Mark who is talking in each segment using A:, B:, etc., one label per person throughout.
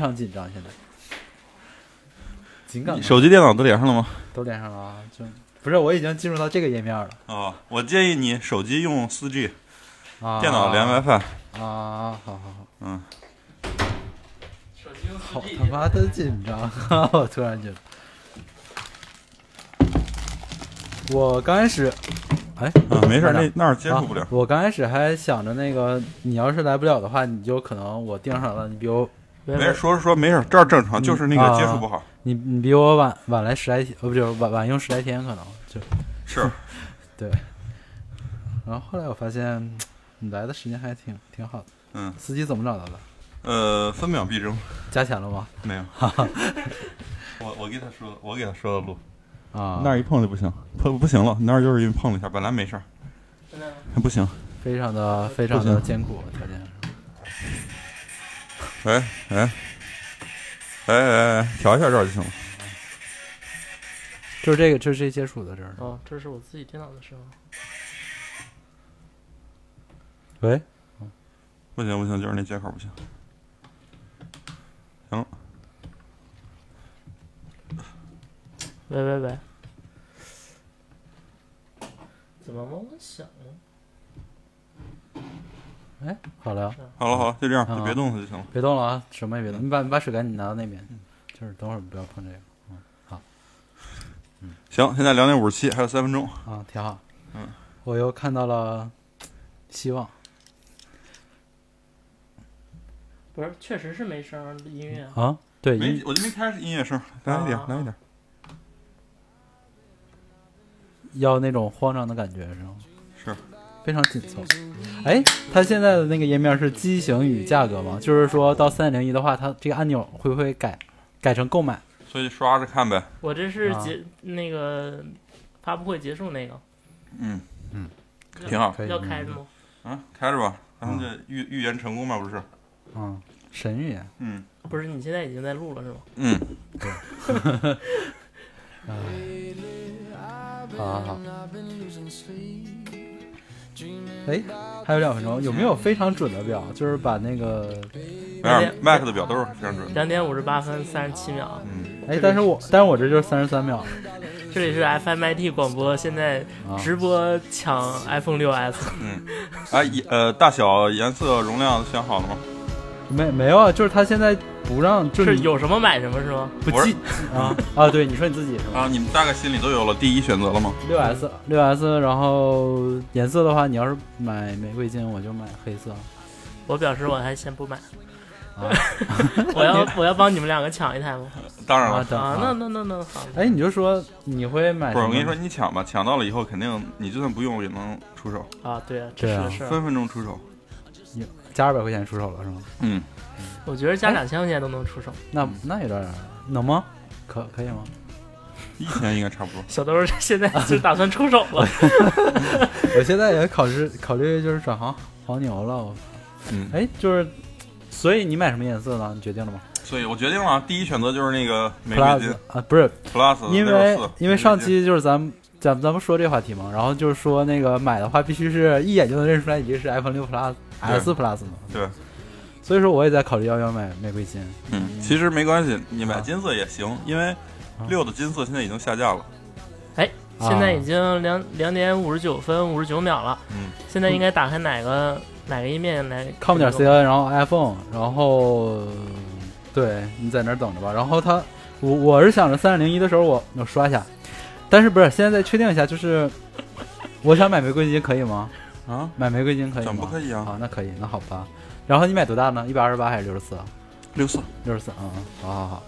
A: 常紧张，现在。紧张
B: 手机、电脑都连上了吗？
A: 都连上了啊，就不是我已经进入到这个页面了
B: 哦，我建议你手机用四 G，
A: 啊。
B: 电脑连 WiFi。
A: 啊，好好好，
B: 嗯，
C: 手机用
A: 好
C: 4G
A: 他妈的紧张，我突然觉得。我刚开始，哎，
B: 啊，没事那那儿接触不了
A: 啊。我刚开始还想着那个，你要是来不了的话，你就可能我订上了，你比我
C: 喂
B: 没事，说说没事，这儿正常，就是那个接触不好。
A: 你你比我晚晚来十来天，呃，不就是晚晚用十来天，可能就 是 对。然后后来我发现，你来的时间还挺挺好的。
B: 嗯，
A: 司机怎么找到的？
B: 呃，分秒必争，
A: 加钱了吗？
B: 没有。我我给他说，我给他说的路，
A: 啊，
B: 那儿一碰就不行，碰不行了，那儿就是因为碰了一下，本来没事儿，
C: 现在
B: 还不行。
A: 非常的非常的艰苦条件。
B: 哎哎哎哎哎，调一下这儿就行了。
A: 就是这个，就是这接触的这儿。
C: 哦，这是我自己电脑的声。
A: 喂，
B: 不行不行，就是那接口不行。行了，
C: 喂喂喂，怎么嗡嗡响了？
A: 哎，好了，
B: 好了好了，就这样，
A: 啊
B: 就别动它就行了。
A: 别动了啊，什么也别动。你把你把水赶紧拿到那边，就是等会儿不要碰这个嗯好
B: 行，现在两点五十七，还有三分钟。
A: 啊，挺好。
B: 嗯，
A: 我又看到了希望
C: 不是，确实是没声音乐。
A: 啊。对，
B: 我就没开音乐声，来一点
C: 啊，
B: 来一点。
A: 要那种慌张的感觉是吗？
B: 是，
A: 非常紧凑。哎，它现在的那个页面是机型与价格吗？就是说到三点零一的话，它这个按钮会不会改改成购买？
B: 所以刷着看呗。
C: 我这是
A: 啊
C: 结、那个发布会结束那个，
B: 嗯
A: 嗯，
B: 挺好。
A: 可以
C: 要开着吗？
B: 啊，开着吧，咱们这预预言成功吗？不是？
A: 嗯，神预言。
B: 嗯
C: 不是，你现在已经在录了是吗？
B: 嗯，对
A: 好好 好。哎，还有两分钟，有没有非常准的表？就是把那个，
B: 没事，Mac 的表都是非常准的。
C: 两点五十八分三十七秒。
B: 嗯，
A: 哎，但是我但是我这就是三十三秒
C: 这里是 FMIT 广播，现在
A: 啊。
C: 直播抢 iPhone 六 S。
B: 嗯，哎呃，大小、颜色、容量选好了吗？
A: 没没有啊，就是它现在不让，就是
C: 有什么买什么是吗？
A: 不记啊啊，对，你说你自己是吗？
B: 啊，你们大概心里都有了第一选择了吗？
A: 六 S 六 S，然后颜色的话，你要是买玫瑰金，我就买黑色
C: 我表示我还先不买，
A: 啊
C: 我要我要帮你们两个抢一台吗？
A: 啊
B: 当然了，
C: 啊，那
A: 等啊。
C: 那那那好，
A: 哎，你就说你会买？
B: 不是我跟你说，，你抢吧，抢到了以后，肯定你就算不用也能出手，
C: 啊，对啊，这是，
B: 分分钟出手。
A: 你加二百块钱出手了是吗？
B: 嗯，
C: 我觉得加两千块钱都能出手。
A: 那那有点儿能吗？可可以吗？
B: 一千应该差不多。
C: 小兜现在就打算出手了，
A: 我现在也考试考虑就是转行黄牛了。我
B: 嗯，
A: 哎，就是，所以你买什么颜色呢？你决定了吗
B: 所以我决定了，第一选择就是那个玫瑰金
A: ？Plus 啊，不是
B: ，Plus
A: 因为因为上期就是咱们咱咱们说这话题嘛，然后就是说那个买的话必须是一眼就能认出来你这是 iPhone 六 Plus
B: 对
A: S Plus 嘛。
B: 对，
A: 所以说我也在考虑要不要买玫瑰金。
B: 嗯，其实没关系，你买金色也行，因为
A: 啊
B: 六的金色现在已经下架了。
C: 哎现在已经两两点五十九分五十九秒了，
B: 嗯，
C: 现在应该打开哪个哪个页面来
A: com 点 cn，然后 iPhone，然后对你在那儿等着吧。然后它，我我是想着三点零一的时候我我刷一下，但是不是现在再确定一下，就是 我想买玫瑰金可以吗？
B: 啊，
A: 买玫瑰金可以吗？
B: 怎么不可以啊？
A: 啊，那可以，那好吧。然后你买多大呢？一百二十八还是六十四？
B: 六十四，
A: 六十四，嗯，嗯好好好。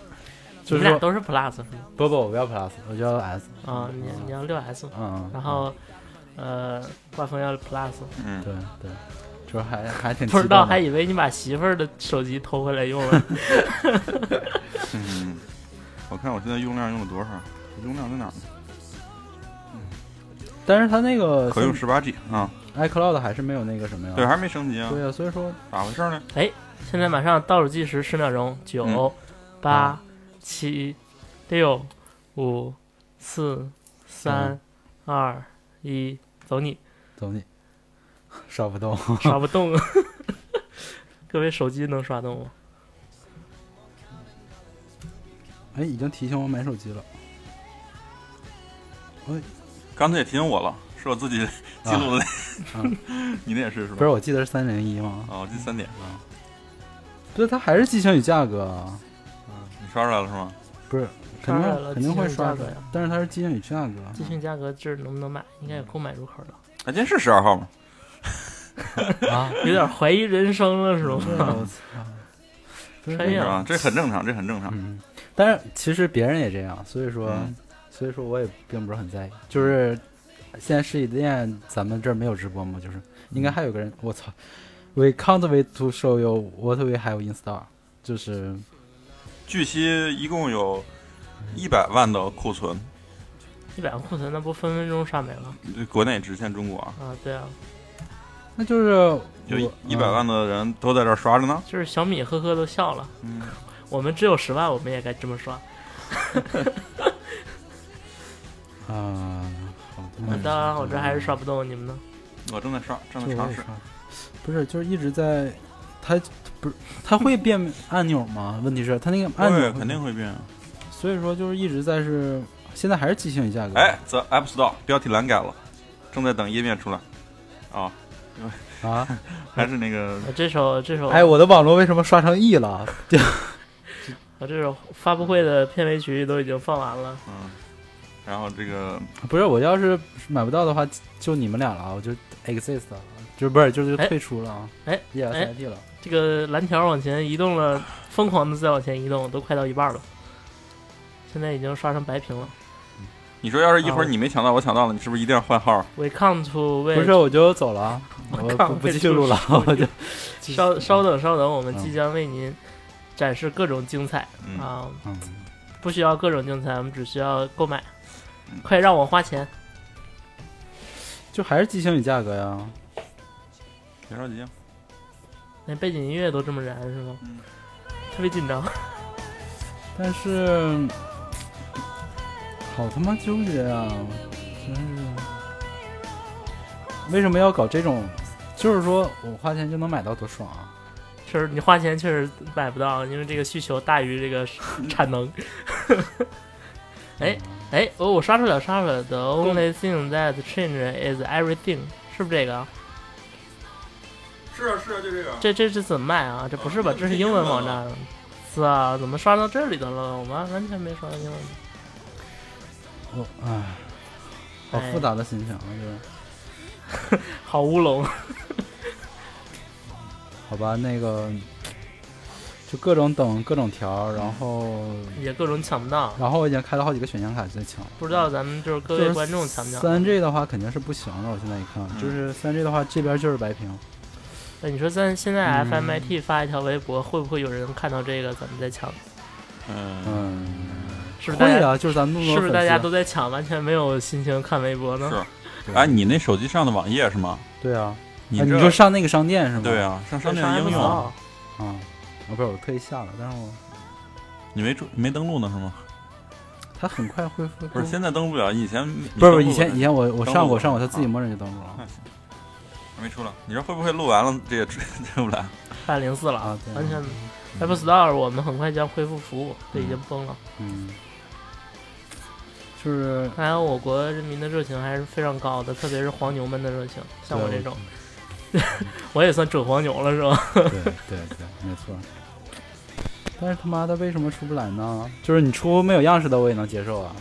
C: 你
A: 就是说，
C: 们俩都是 Plus 是吗？
A: 不不，我不要 Plus，我就要 S。
C: 啊，你你要六 S，
A: 嗯嗯。
C: 然后呃，挂风要 Plus，
B: 嗯，
A: 对对，就是还还挺
C: 不知道
A: 动的
C: 还以为你把媳妇儿的手机偷回来用了。
B: 嗯，我看我现在用量用了多少？用量在哪儿呢？
A: 但是它那个
B: 可用十八 G 啊，
A: iCloud 还是没有那个什么呀？
B: 对，还没升级啊，
A: 对呀，所以说
B: 咋回事呢？
C: 哎现在马上倒数计时十秒钟，九
B: 嗯、
C: 八、七、六、五、四、三、二、一，走你，
A: 走你，刷不动。
C: 刷不动。各位手机能刷动吗？
A: 哎，已经提醒我买手机了。
B: 哎刚才也提醒我了，是我自己记录的 你那也是是吧？
A: 不是，我记得是三零一吗？
B: 哦，我记得三点啊。
A: 对，它还是激情与价格啊，
B: 嗯，你刷出来了是吗？
A: 不是，肯
C: 刷出来了
A: 定肯定会刷出来但是它是激情与价格。
C: 激情价格这儿能不能买？应该有购买入口的，
B: 啊，今天是十二号吗？
A: 啊，
C: 有点怀疑人生了是吗？
A: 我操！不是
C: 哎呀
B: 是吧？这很正常，这很正常。
A: 嗯，但是其实别人也这样，所以说，
B: 嗯
A: 所以说我也并不是很在意。就是现在实体店咱们这儿没有直播吗，就是应该还有个人，我操，We can't wait to show you what we have in store，就是
B: 据悉，一共有一百万的库存，
C: 一百万库存那不分分钟刷没了
B: 国内只限中国啊，
C: 啊？对啊，
A: 那就是
B: 有一百万的人都在这儿刷着呢。
C: 就是小米呵呵都笑了。
B: 嗯，
C: 我们只有十万，我们也该这么刷。
A: 啊，
C: 当然，我这还是刷不动，你们呢？
B: 我正在刷，正在尝试。
A: 不是，就是一直在，它不是它会变按钮吗？问题是它那个按钮，
B: 肯定会变。
A: 所以说就是一直在是，现在还是机型与价格。
B: 哎，The App Store 标题栏改了，正在等页面出来。啊，
A: 啊，
B: 还是那个
C: 呃这首这首，
A: 哎，我的网络为什么刷成 E 了？
C: 我 这首发布会的片尾曲都已经放完了。
B: 嗯，然后这个
A: 不是，我要是买不到的话，就你们俩了，我就 exist 了，就不是就是
C: 哎
A: 退出了啊，
C: 哎
A: e s
C: 哎
A: i d 了。
C: 这个蓝条往前移动了，疯狂的在往前移动，都快到一半了。现在已经刷成白屏了。
B: 你说要是一会儿
C: 啊
B: 你没抢到，我抢到了，你是不是一定要换号
C: ？We come to 为
A: 不是，我就走了啊，我不不继续录了，我就
C: 稍稍等稍等，我们
A: 嗯
C: 即将为您展示各种精彩
B: 嗯，
C: 啊！
A: 嗯，
C: 不需要各种精彩，我们只需要购买
B: 嗯。
C: 快让我花钱！
A: 就还是机型与价格呀。
B: 别着急啊。
C: 连背景音乐都这么燃是吗？
B: 嗯
C: 特别紧张。
A: 但是好他妈纠结啊！真是，为什么要搞这种？就是说我花钱就能买到，多爽啊！
C: 确实，你花钱确实买不到，因为这个需求大于这个产能。哎哎，哦，我刷出来了，刷出来了。The only thing that change is everything，是不是这个？
B: 是啊是啊，就这个。
C: 这这是怎么卖啊？这不是吧？这是英文网站。是啊，怎么刷到这里头了？我们完全没刷到英文。
A: 哦唉，好复杂的心情啊，就是
C: 好乌龙。
A: 好吧，那个就各种等各种条，然后
C: 也各种抢不到，
A: 然后我已经开了好几个选项卡在抢。
C: 不知道咱们就是各位观众抢不抢？
A: 三 G 的话肯定是不行的，我现在一看，
B: 嗯
A: 就是三 G 的话这边就是白屏。
C: 哎，你说咱现在
A: 嗯
C: FMIT 发一条微博，会不会有人看到这个咱们在抢？
B: 嗯，
A: 嗯，
C: 是不是、
A: 会啊，就是咱们
C: 是不是大家都在抢，完全没有心情看微博呢？
B: 是。哎，你那手机上的网页是吗？
A: 对啊，啊
B: 你这
A: 你就上那个商店是吗？
B: 对啊，上商店应用
A: 啊，啊不是我特意下了，但是我
B: 你没注没登录呢是吗？
A: 它很快恢复。
B: 不是，现在登录不了，以前你
A: 不是不是以前以前我我上过上过，它自己
B: 啊
A: 默认就登录了
B: 还没出来，你说会不会录完了这也出出不来？
C: 半零四了，
A: 啊，
C: 完全 App Store 我们很快将恢复服务，这已经崩了。
A: 嗯，就是
C: 看来我国人民的热情还是非常高的，特别是黄牛们的热情，像我这种，我也算准黄牛了是吧？
A: 对对对，没错。但是他妈的为什么出不来呢？就是你出没有样式的我也能接受啊，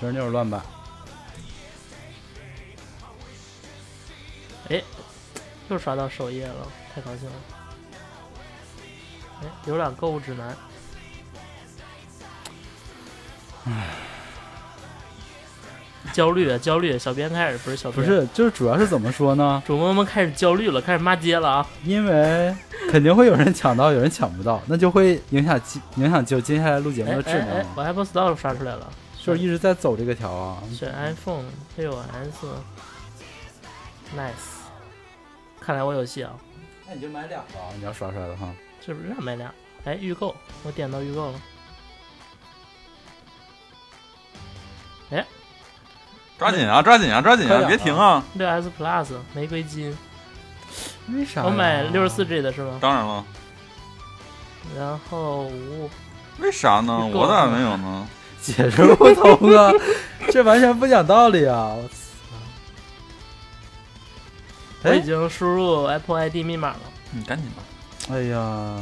A: 就是那种乱版。
C: 又刷到首页了，太高兴了。哎，浏览购物指南。焦虑啊，焦虑！小编开始不是小编，
A: 不是，就是主要是怎么说呢？
C: 主播们开始焦虑了，开始骂街了啊！
A: 因为肯定会有人抢到，有人抢不到，那就会影响接影响就接下来录节目
C: 哎
A: 的质
C: 哎哎
A: 量，，
C: 我 Apple Store 刷出来了，
A: 就是一直在走这个条啊。
C: 选 iPhone 六 S。Nice，看来我有戏啊！
A: 那你就买俩吧，你要刷出来的话。
C: 是不是要买俩？哎，预购，我点到预购了。
B: 抓紧啊，抓紧啊，抓紧啊，别停啊！
C: 六 S Plus 玫瑰金，
A: 为啥？
C: 我买六十四 G 的是吗？
B: 当然了，
C: 然后五
B: 为为啥呢？我咋没有呢？
A: 解释不通啊，这完全不讲道理啊！我操！哎
C: 我已经输入 Apple ID 密码了，
B: 你赶紧吧。
A: 哎呀，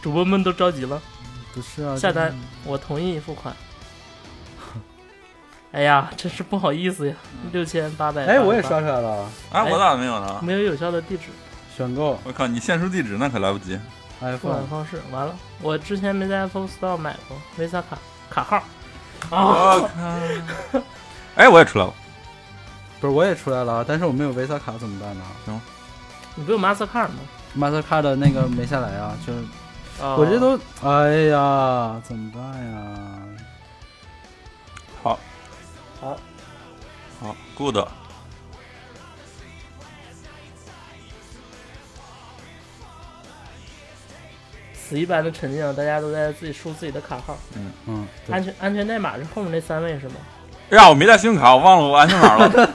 C: 主播们都着急了。
A: 不是啊，
C: 下单我同意付款。哎呀，真是不好意思呀，六千八百。
A: 哎，我也刷出来了，
B: 啊，
C: 哎
B: 我咋没有呢？
C: 没有有效的地址
A: 选购
B: 我靠，你限输地址那可来不及。
C: 付
A: iPhone
C: 款。方式。完了，我之前没在 Apple Store 买过 Visa 卡卡号。啊，
B: 我靠！哎，我也出来了。
A: 不是，我也出来了，但是我没有 Visa 卡怎么办呢行
C: 你不有 Mastercard 吗
A: ？？Mastercard 的那个没下来啊，就是
C: 哦
A: 我这都，哎呀，怎么办呀？
B: 好，
C: 好，
B: 好，good。
C: 死一般的沉静，大家都在自己输自己的卡号。
A: 嗯，嗯
C: 安全安全代码是后面那三位是吗？
B: 哎呀，我没带信用卡，我忘了我安全码了。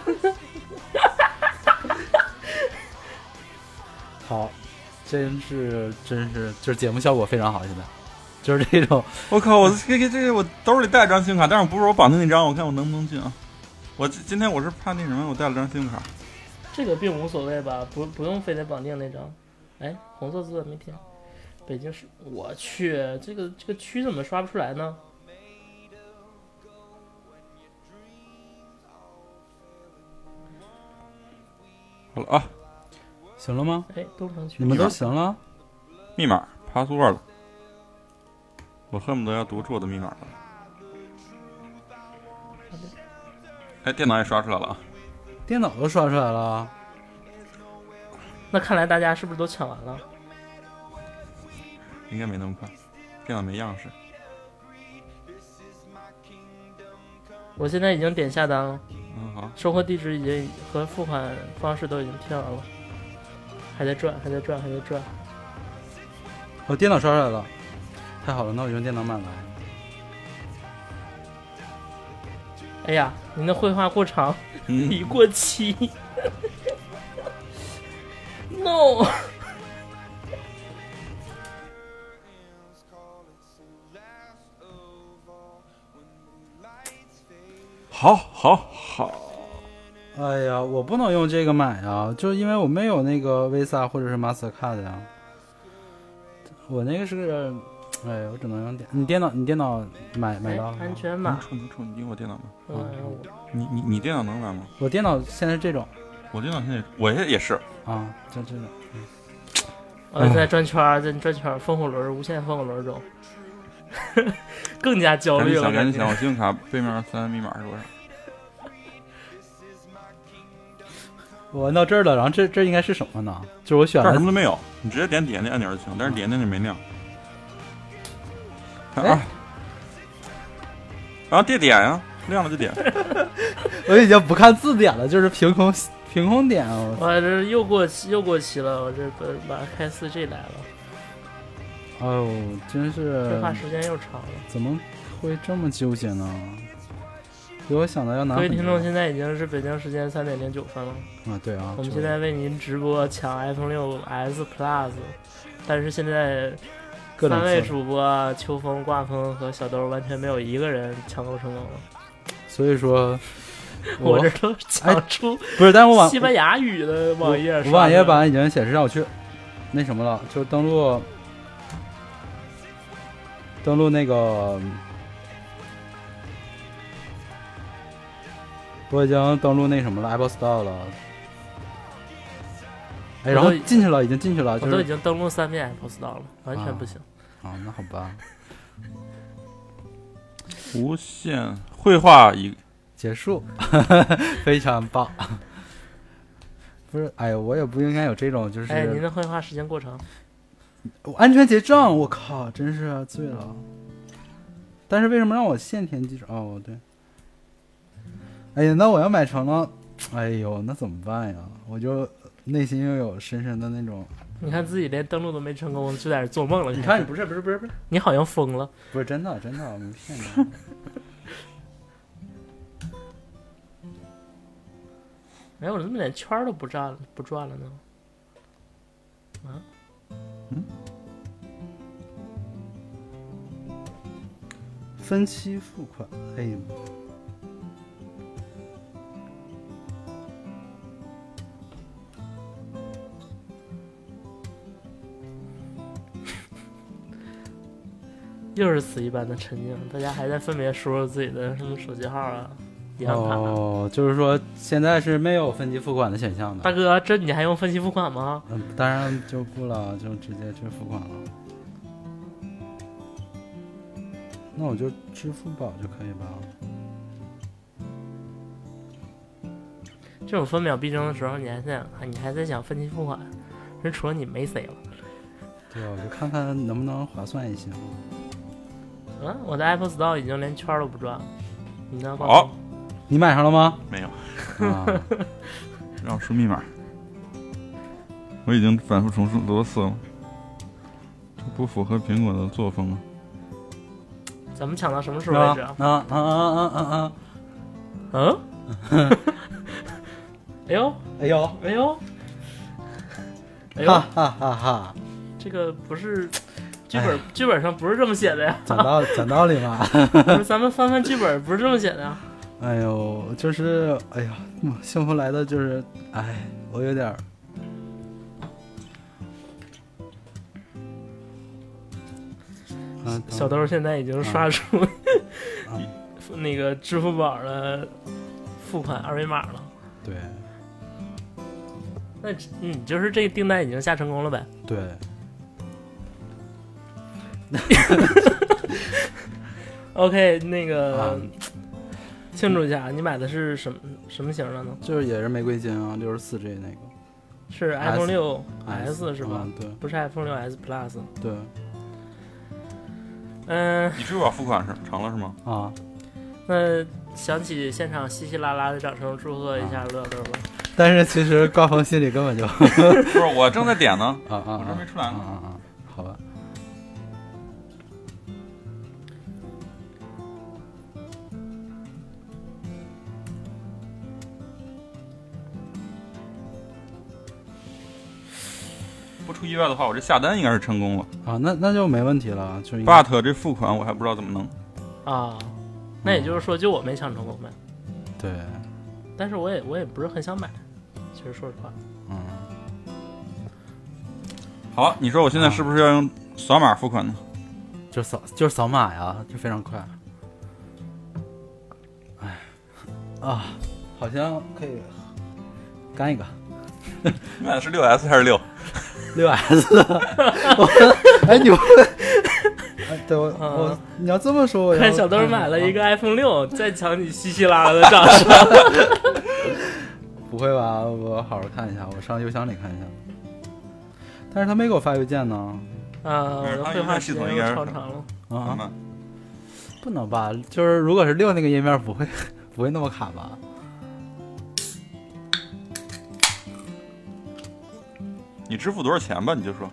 A: 好，真是真是，就是节目效果非常好，现在就是这种，
B: 我靠，我这个这个我兜里带张信用卡，但是不是我绑定那张，我看我能不能进啊？我今今天我是怕那什么，我带了张信用卡。
C: 这个并无所谓吧，不不用非得绑定那张。哎，红色字没填。北京市，我去，这个这个区怎么刷不出来呢？
B: 好了啊，
A: 行了吗？
C: 哎，东城区
A: 你们都行了？
B: 密码 password 了，我恨不得要读出我的密码了。哎，电脑也刷出来了啊！
A: 电脑都刷出来了，
C: 那看来大家是不是都抢完了？
B: 应该没那么快，电脑没样式。
C: 我现在已经点下单了，
B: 嗯，好，
C: 收货地址已经和付款方式都已经填完了，还在转，还在转，还在转。
A: 我电脑刷出来了，太好了，那我用电脑买了。
C: 哎呀，您的绘画过长，
B: 嗯，
C: 已过期。no，
B: 好，好，好。
A: 哎呀，我不能用这个买啊，就是因为我没有那个 Visa 或者是 Mastercard 呀。我那个是，哎，我只能用电。你电脑，你电脑买买了吗？
C: 安全码
B: 能，充能出，你用我电脑吗？
C: 嗯，我
B: 你你你电脑能玩吗？
A: 我电脑现在这种
B: 我电脑现在我也也是，
A: 啊，就这种。
C: 我在转圈儿，在转圈儿，风火轮，无限风火轮中，更加焦虑了。
B: 赶紧想，赶紧想，我信用卡背面三密码是多少？
A: 我摁到这儿了，然后这这应该是什么呢？就是我选了
B: 这什么都没有，你直接点底下那按钮就行，但是底下那钮没亮。啊，然后别点啊，亮了就点。
A: 我已经不看字典了，就是凭空凭空点啊！我
C: 我这又过期又过期了，我这把把开四 G 来了，
A: 哎呦，真是
C: 绘画时间又长了。
A: 怎么会这么纠结呢？比我想的要难。
C: 各位听众，现在已经是北京时间三点零九分了，
A: 啊，对啊，
C: 我们现在为您直播抢 iPhone 六 S Plus，但是现在
A: 各种
C: 三位主播秋风、挂风和小兜完全没有一个人抢购成功了，
A: 所以说，我
C: 我这都抢出
A: 不是，但是我网
C: 西班牙语的网页
A: 网页版已经显示让我去那什么了，就登录登录那个，我已经登录那什么了，Apple Store 了。哎，然后进去了，已经进去了，
C: 我
A: 就是
C: 都已经登录三遍 Apple Store 了，完全不行。
A: 啊，那好吧，
B: 无限绘画已
A: 结束，非常棒。不是，哎呀，我也不应该有这种，就是、
C: 哎，您的绘画时间过长，
A: 我安全结账，我靠，真是醉了。但是为什么让我现填记账？哦，对。哎呀，那我要买成了，哎呦，那怎么办呀？我就内心又有深深的那种，
C: 你看自己连登录都没成功，就在这做梦了。
A: 你看你不是不是不是不是，
C: 你好像疯了。
A: 不是真的真的，我没骗你。
C: 哎，我怎么连圈都不占了不转了呢？啊？嗯？
A: 分期付款，哎呀！
C: 又是死一般的沉静，大家还在分别输入自己的什么手机号啊、银行卡啊。
A: 哦，就是说现在是没有分期付款的选项的。
C: 大哥，这你还用分期付款吗？
A: 嗯，当然就不了，就直接去付款了。那我就支付宝就可以吧？
C: 这种分秒必争的时候，你还在想，你还在想分期付款，人除了你没谁了。
A: 对啊，我就看看能不能划算一些嘛。
C: 嗯，我的 Apple Store 已经连圈儿都不转了。你呢？
B: 好，
A: 你买上了吗？
B: 没有，
A: 啊，
B: 让我输密码。我已经反复重复多次了，这不符合苹果的作风啊！
C: 咱们抢到什么时候为止啊？
A: 啊啊啊啊啊啊！
C: 嗯？哎呦，
A: 哎呦，
C: 哎呦，哎
A: 哈
C: 呦，
A: 哈哈哈！
C: 这个不是剧本，剧本上不是这么写的呀。
A: 讲道讲道理嘛。
C: 不是，咱们翻翻剧本，不是这么写的呀。
A: 哎呦，就是哎呀，嗯幸福来的就是，哎，我有点儿。啊，
C: 小豆现在已经刷出
A: 啊
C: 那个支付宝的付款二维码了。
A: 对
C: 那你，就是这个订单已经下成功了呗？
A: 对，
C: OK，那个、
A: 啊
C: 庆祝一下，你买的是什么什么型的呢？
A: 就是也是玫瑰金啊，六十四 G 那个
C: 是 iPhone 六 S 是吧？
A: 嗯对
C: 不是 iPhone 六 S Plus。
A: 对
C: 嗯，
B: 你支付宝付款是成了是吗？
A: 啊，
C: 那想起现场稀稀拉拉的掌声，祝贺一下乐乐吧。
A: 但是其实高峰心里根本就啊
B: 不是，我正在点呢。
A: 啊啊，
B: 我这没出来呢
A: 啊啊啊，
B: 出意外的话，我这下单应该是成功了。
A: 啊，那那就没问题了，就应该
B: but 这付款我还不知道怎么弄。
C: 啊，那也就是说，就我没抢成功呗。
A: 对，
C: 但是我也我也不是很想买，其实说实话。
A: 嗯，
B: 好，你说我现在是不是要用扫码付款呢？
A: 就扫就是扫码呀，就非常快。哎，啊，好像可以干一个
B: 你买的是六 S 还是六？
A: 六 S。我 哎，你不会？哎，对我我你要这么说，我
C: 看小豆买了一个 iPhone 六，再抢你稀稀拉拉的掌声。
A: 不会吧？我好好看一下，我上邮箱里看一下。但是他没给我发邮件呢。
C: 啊，我的绘画时间又超长了。
A: 啊、
B: 嗯
A: 不能吧？就是如果是六那个页面，不会 不会那么卡吧？
B: 你支付多少钱吧？你就说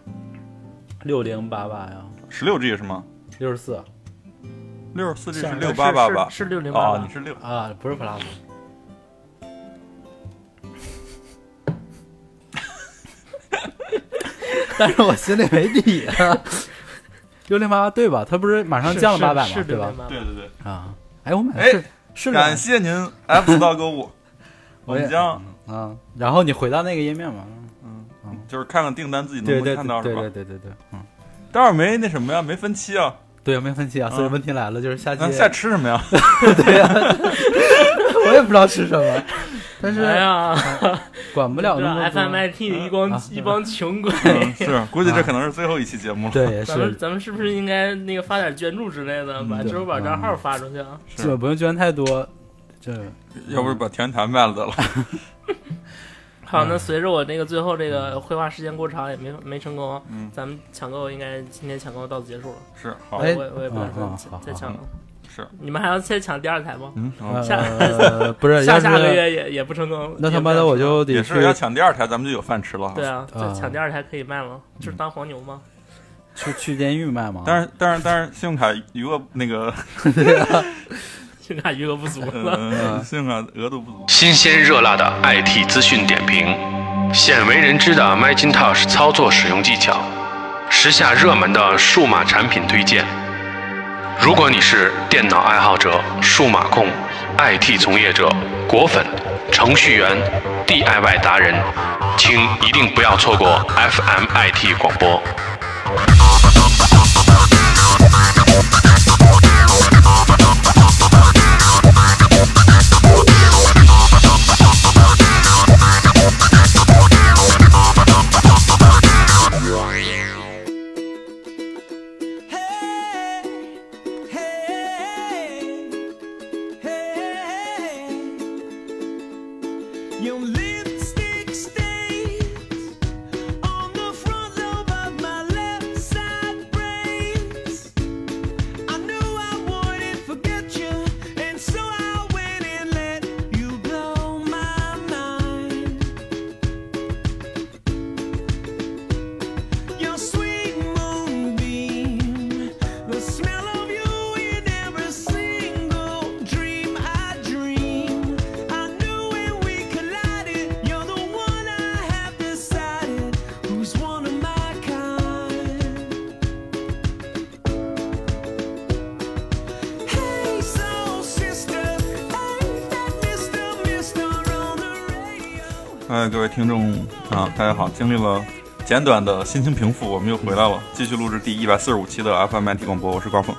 A: 六零八八呀，
B: 十六 G 是吗？
A: 六十四
B: 六十四 G 是
C: 想
B: 六八八八
C: 是是六零八
B: 哦，
C: 八
B: 你。是六。
A: 啊，不是 Plus。但是我心里没底啊。六零八八对吧？它不是马上降了八百吗？
C: 是
A: 对吧
C: ？608
B: 对对对，
A: 啊，哎，我买的
B: 哎
A: 是是
B: 感谢您 Store 购物，我
A: 我也
B: 们将
A: 啊，然后你回到那个页面嘛。
B: 就是看看订单自己能不
A: 对对
B: 能看到是吧
A: 对对？对对对，嗯，
B: 待会儿没那什么呀，没分期啊，
A: 对，没分期啊。所以
B: 啊
A: 问题来了，就是下期
B: 那下吃什么呀？
A: 对呀，我也不知道吃什么，但是
C: 哎呀，
A: 管不了
C: 这
A: 那么。
C: FMIT 的一帮
A: 啊
C: 一帮穷鬼。
B: 嗯是，估计这可能是最后一期节目了。
A: 对，
C: 咱们
A: 是，
C: 咱们是不是应该那个发点捐助之类的，把支付宝账号发出去啊？
B: 是
A: 这不用捐太多，这
B: 要不是把田坛卖了得了。
C: 好，那随着我那个最后这个绘画时间过长，也没没成功，
B: 嗯，
C: 咱们抢购应该今天抢购到此结束了。
B: 是好
A: 哎，
C: 我也我也不打算
A: 嗯嗯好
C: 再抢了。
B: 是，
C: 你们还要再抢第二台吗？
B: 嗯，好
A: 呃不是，
C: 下下个月也也不成功。
A: 那他妈的我就得
B: 也是要抢第二台，咱们就有饭吃了。
C: 对啊，抢第二台可以卖了，就是当黄牛吗？
A: 去去监狱卖吗。
B: 但是但是但是，信用卡余额那个，
C: 信用卡余额不足了。
B: 呃，信用卡额度不足。
D: 新鲜热辣的 IT 资讯点评，鲜为人知的 Macintosh 操作使用技巧，时下热门的数码产品推荐，如果你是电脑爱好者、数码控、IT 从业者、果粉、程序员、DIY 达人，请一定不要错过 FMIT 广播。
B: 听众啊，大家好！经历了简短的心情平复，我们又回来了，继续录制第一百四十五期的 FMIT 广播。我是刮风。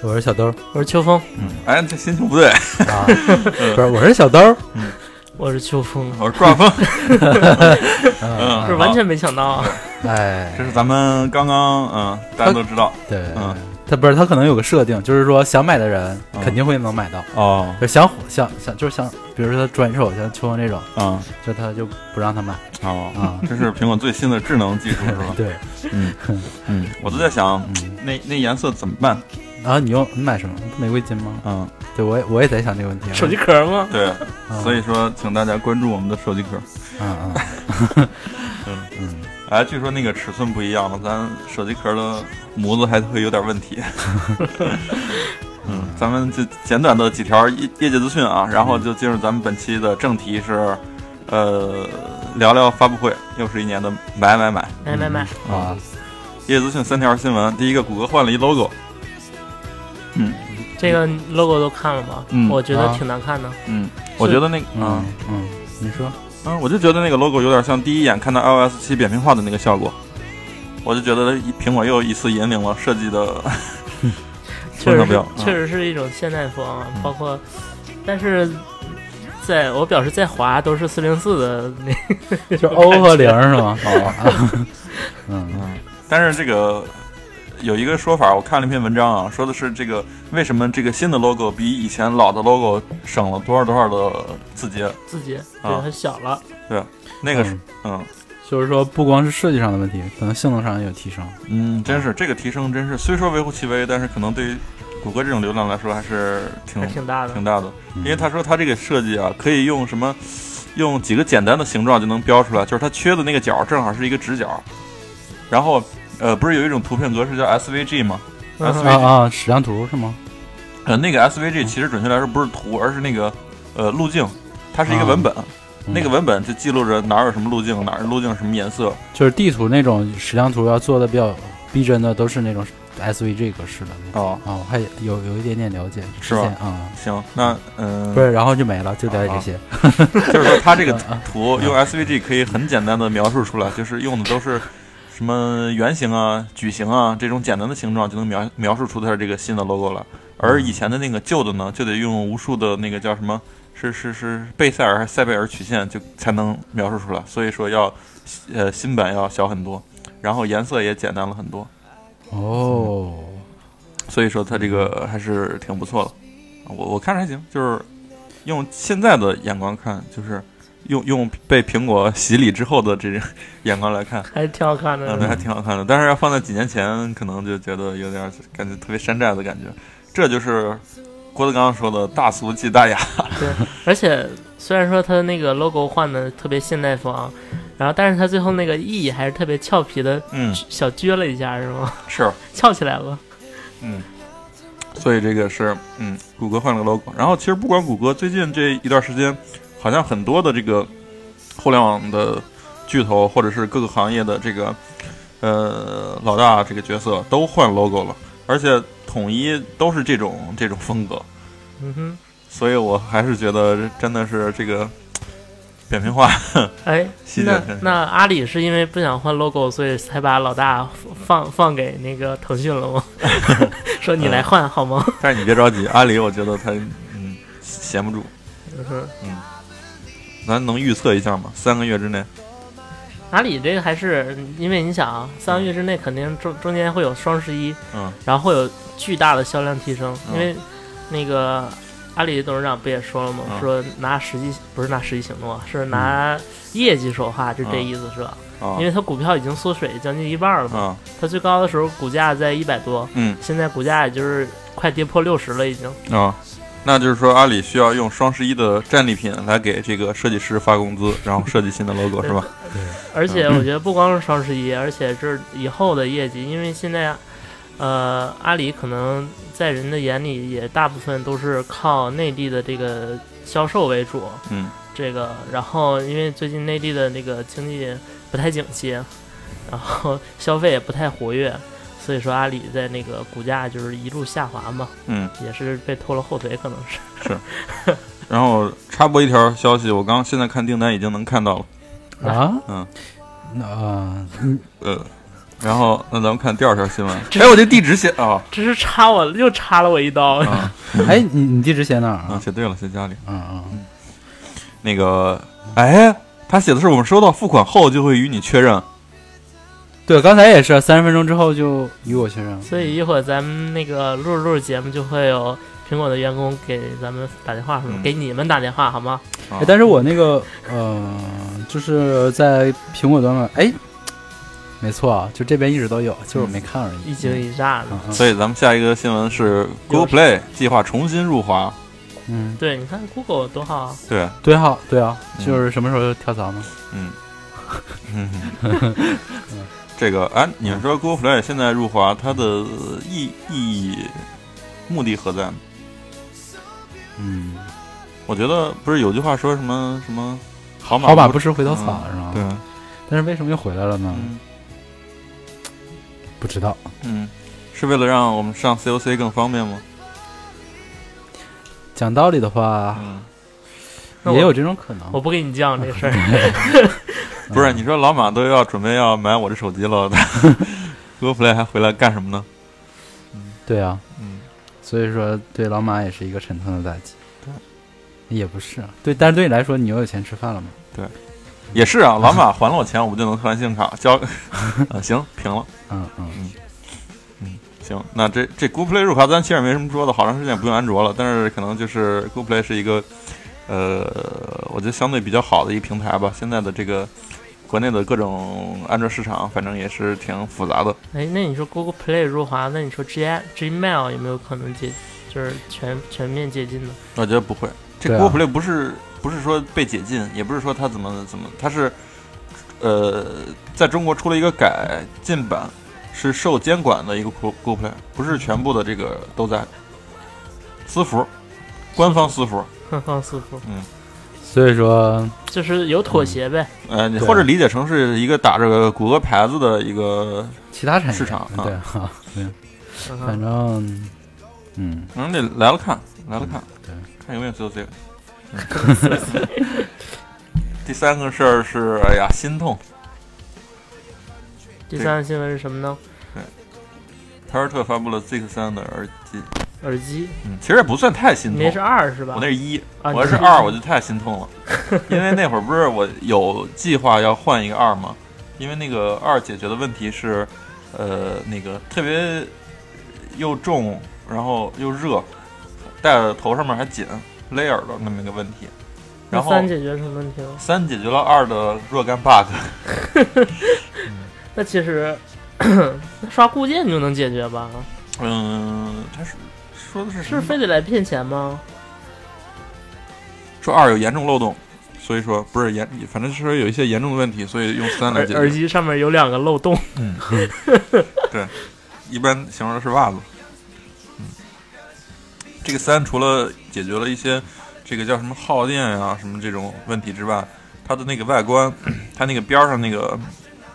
A: 我是小兜
C: 我是秋风，
B: 嗯，哎，这心情不对，
A: 啊，不是，我是小兜嗯，
C: 我是秋风，
B: 我是刮风。
A: 嗯，
B: 嗯，
C: 是完全没想到啊！
A: 哎
B: 这，是咱们刚刚嗯，大家都知道
A: 对，
B: 嗯
A: 他不是他可能有个设定，就是说想买的人
B: 嗯。
A: 肯定会能买到，
B: 哦，
A: 就想想想就是想，比如说他转手像秋风这种，
B: 啊，
A: 就他就不让他买
B: 哦，
A: 啊，
B: 这是苹果最新的智能技术是吧？
A: 对，
B: 嗯。嗯，我都在想
A: 嗯，
B: 那那颜色怎么办？
A: 然后你用你买什么？玫瑰金吗？
B: 嗯，
A: 对我也我也在想这个问题，
C: 手机壳吗？
B: 对，
A: 嗯
B: 所以说请大家关注我们的手机壳。
A: 嗯嗯
B: 嗯。
A: 嗯，
B: 哎，据说那个尺寸不一样了，咱手机壳的模子还会有点问题。嗯，咱们就简短的几条业业界资讯啊，然后就进入咱们本期的正题是，呃，聊聊发布会，又是一年的买买买。
C: 买买买！
A: 啊，
B: 业界资讯三条新闻，第一个，谷歌换了一 logo。嗯
C: 这个 logo 都看了吗？
B: 嗯
C: 我觉得
A: 啊
C: 挺难看的。
B: 嗯，我觉得那个
A: 嗯嗯，你说，
B: 嗯，我就觉得那个 logo 有点像第一眼看到 iOS 七扁平化的那个效果，我就觉得苹果又一次引领了设计的
C: 确实确实是一种现代风包括，但是在我表示在华都是四零四的那
A: 就 O 和零是吗？哦，嗯。
B: 嗯，但是这个有一个说法，我看了一篇文章啊，说的是这个为什么这个新的 logo 比以前老的 logo 省了多少多少的字节？
C: 字节，
B: 啊。
C: 对，它小了。
B: 对那个是
A: 嗯。
B: 嗯
A: 就是说不光是设计上的问题，可能性能上也有提升。
B: 嗯，真是这个提升真是虽说微乎其微，但是可能对于谷歌这种流量来说还是挺
C: 还挺大的
B: 挺，大的。
A: 嗯
B: 因为他说他这个设计啊，可以用什么，用几个简单的形状就能标出来，就是它缺的那个角正好是一个直角，然后呃，不是有一种图片格式叫 SVG 吗？
C: 嗯
B: SVG
A: 啊啊，矢量图是吗？
B: 呃，那个 SVG 其实准确来说不是图，而是那个呃路径，它是一个文本，
A: 嗯
B: 那个文本就记录着哪儿有什么路径，哪儿路径什么颜色。
A: 就是地图那种矢量图要做的比较逼真的，都是那种 SVG 格式的那种。
B: 哦，
A: 啊，我还有有一点点了解，
B: 是吧
A: 啊，
B: 行，那嗯，
A: 不是，然后就没了，就了解这些。
B: 就是说它这个
A: 啊
B: 图用 SVG 可以很简单的描述出来，就是用的都是什么圆形啊、矩形啊这种简单的形状就能描描述出它这个新的 logo 了。而以前的那个旧的呢，就得用无数的那个叫什么，是是是贝塞尔还是塞贝尔曲线就才能描述出来。所以说要呃新版要小很多，然后颜色也简单了很多。
A: 哦，
B: 所以说它这个还是挺不错的，我我看着还行，就是用现在的眼光看，就是用用被苹果洗礼之后的这种 眼光来看，
C: 还是挺好看的。
B: 嗯，对，还挺好看的。但是要放在几年前，可能就觉得有点感觉特别山寨的感觉。这就是郭德纲说的大俗即大雅。
C: 对，而且虽然说它那个 logo 换的特别现代风啊，然后但是他最后那个 E 还是特别俏皮的，
B: 嗯，
C: 小撅了一下，是吗？
B: 是，
C: 翘起来了。
B: 嗯。所以这个是，嗯，谷歌换了个 logo。然后其实不管谷歌，最近这一段时间，好像很多的这个互联网的巨头或者是各个行业的这个呃老大这个角色都换 logo 了，而且统一都是这种这种风格，
C: 嗯哼，
B: 所以我还是觉得真的是这个扁平化。
C: 哎，那那阿里是因为不想换 logo，所以才把老大放放给那个腾讯了吗？说你来换好吗？
B: 但是你别着急，阿里我觉得他嗯闲不住，
C: 嗯哼，
B: 咱能预测一下吗？三个月之内，
C: 阿里这个还是因为你想啊，三个月之内肯定中中间会有双十一，
B: 嗯。
C: 然后会有巨大的销量提升，
B: 嗯。
C: 因为那个阿里董事长不也说了吗？
B: 嗯。
C: 说拿实际不是拿实际行动啊，是拿业绩说话，就这意思是吧？
B: 啊
C: 因为它股票已经缩水将近一半了嘛，
B: 啊
C: 它最高的时候股价在一百多，
B: 嗯。
C: 现在股价也就是快跌破六十了已经。
B: 啊，那就是说阿里需要用双十一的战利品来给这个设计师发工资，然后设计新的 logo 是吧？
C: 而且我觉得不光是双十一，而且这以后的业绩，因为现在，呃，阿里可能在人的眼里也大部分都是靠内地的这个销售为主，
B: 嗯
C: 这个，然后因为最近内地的那个经济不太景气，然后消费也不太活跃，所以说阿里在那个股价就是一路下滑嘛，
B: 嗯。
C: 也是被拖了后腿，可能是是。
B: 然后插播一条消息，我刚现在看订单已经能看到了，
A: 啊，
B: 嗯，
A: 那啊，嗯，
B: 呃，然后那咱们看第二条新闻。哎，我这地址写啊
C: 这是插我又插了我一刀，
B: 啊
A: 哎，你你地址写哪儿
B: 啊，
A: 啊？
B: 写对了，写家里。
A: 嗯嗯，
B: 那个，哎，他写的是我们收到付款后就会与你确认。
A: 对，刚才也是三十分钟之后就与我确认。
C: 所以一会儿咱们那个录着录着节目就会有苹果的员工给咱们打电话，是吧？
B: 嗯
C: 给你们打电话好吗？
B: 啊
A: 哎，但是我那个呃，就是在苹果端嘛，哎，没错啊，就这边一直都有，就是我没看而已。
C: 一惊一乍的。
B: 所以咱们下一个新闻是 Google Play 计划重新入华。
A: 嗯，
C: 对，你看 Google 多好啊！
B: 对，
A: 对好，对啊，
B: 嗯
A: 就是什么时候跳槽呢？
B: 嗯，嗯，这个哎，你们说 Google Play 现在入华，它的意意义目的何在呢？
A: 嗯，
B: 我觉得不是有句话说什么什么好马
A: 好马
B: 不
A: 不吃回头草是吗？
B: 对，
A: 但是为什么又回来了呢？
B: 嗯
A: 不知道。
B: 嗯，是为了让我们上 COC 更方便吗？
A: 讲道理的话，
B: 嗯，
A: 也有这种可能。
C: 我不跟你犟这事儿。
B: 不是，你说老马都要准备要买我这手机了，Google Play 还回来干什么呢？
A: 对啊，
B: 嗯，
A: 所以说对老马也是一个沉痛的打击。对也不是啊，对，但是对你来说，你又有钱吃饭了嘛？对？
B: 也是啊，老马还了我钱，我不就能换信用卡交？啊，行，平了。
A: 嗯嗯嗯，
B: 行，那这这 Google Play 入卡，咱其实也没什么说的，好长时间也不用安卓了，但是可能就是 Google Play 是一个，呃，我觉得相对比较好的一个平台吧。现在的这个国内的各种安卓市场，反正也是挺复杂的。
C: 哎，那你说 Google Play 入华，那你说 G I Gmail 有没有可能解，就是全全面解禁呢？
B: 我觉得不会，这 Google Play 不是不是说被解禁，也不是说它怎么怎么，它是呃在中国出了一个改进版，是受监管的一个 Go- Google Play，不是全部的这个都在私服，官方私服。
C: 哼哼，四伏，
A: 所以说，
C: 就是有妥协呗。
B: 呃，你或者理解成是一个打着谷歌牌子的一个，
A: 其他产业。
B: 市场啊。
A: 对啊，对，
C: 嗯
A: 反正，嗯，
B: 嗯，得来了看，来了看，
A: 对，
B: 看有没有 COC。嗯 第三个事儿是，哎呀，心痛，
C: 第三个新闻是什么呢？
B: 凯尔特发布了 Zik 三的耳机，
C: 耳机，
B: 嗯，其实也不算太心痛
C: 你那，是二是吧？
B: 我那是一，
C: 啊
B: 我要是二我就太心痛了，因为那会儿不是我有计划要换一个二吗？因为那个二解决的问题是，呃，那个特别又重，然后又热，戴在头上面还紧，layer 的那么一个问题。然后
C: 三解决什么问题了？
B: 三解决了二的若干 bug，
C: 那其实 刷固件就能解决吧？
B: 嗯，它是说的是
C: 是非得来骗钱吗？
B: 说二有严重漏洞，所以说不是严，反正是说有一些严重的问题，所以用三来解决。
C: 耳耳机上面有两个漏洞，
B: 嗯，对，一般形容的是袜子。嗯，这个三除了解决了一些这个叫什么耗电啊、什么这种问题之外，它的那个外观，它那个边儿上那个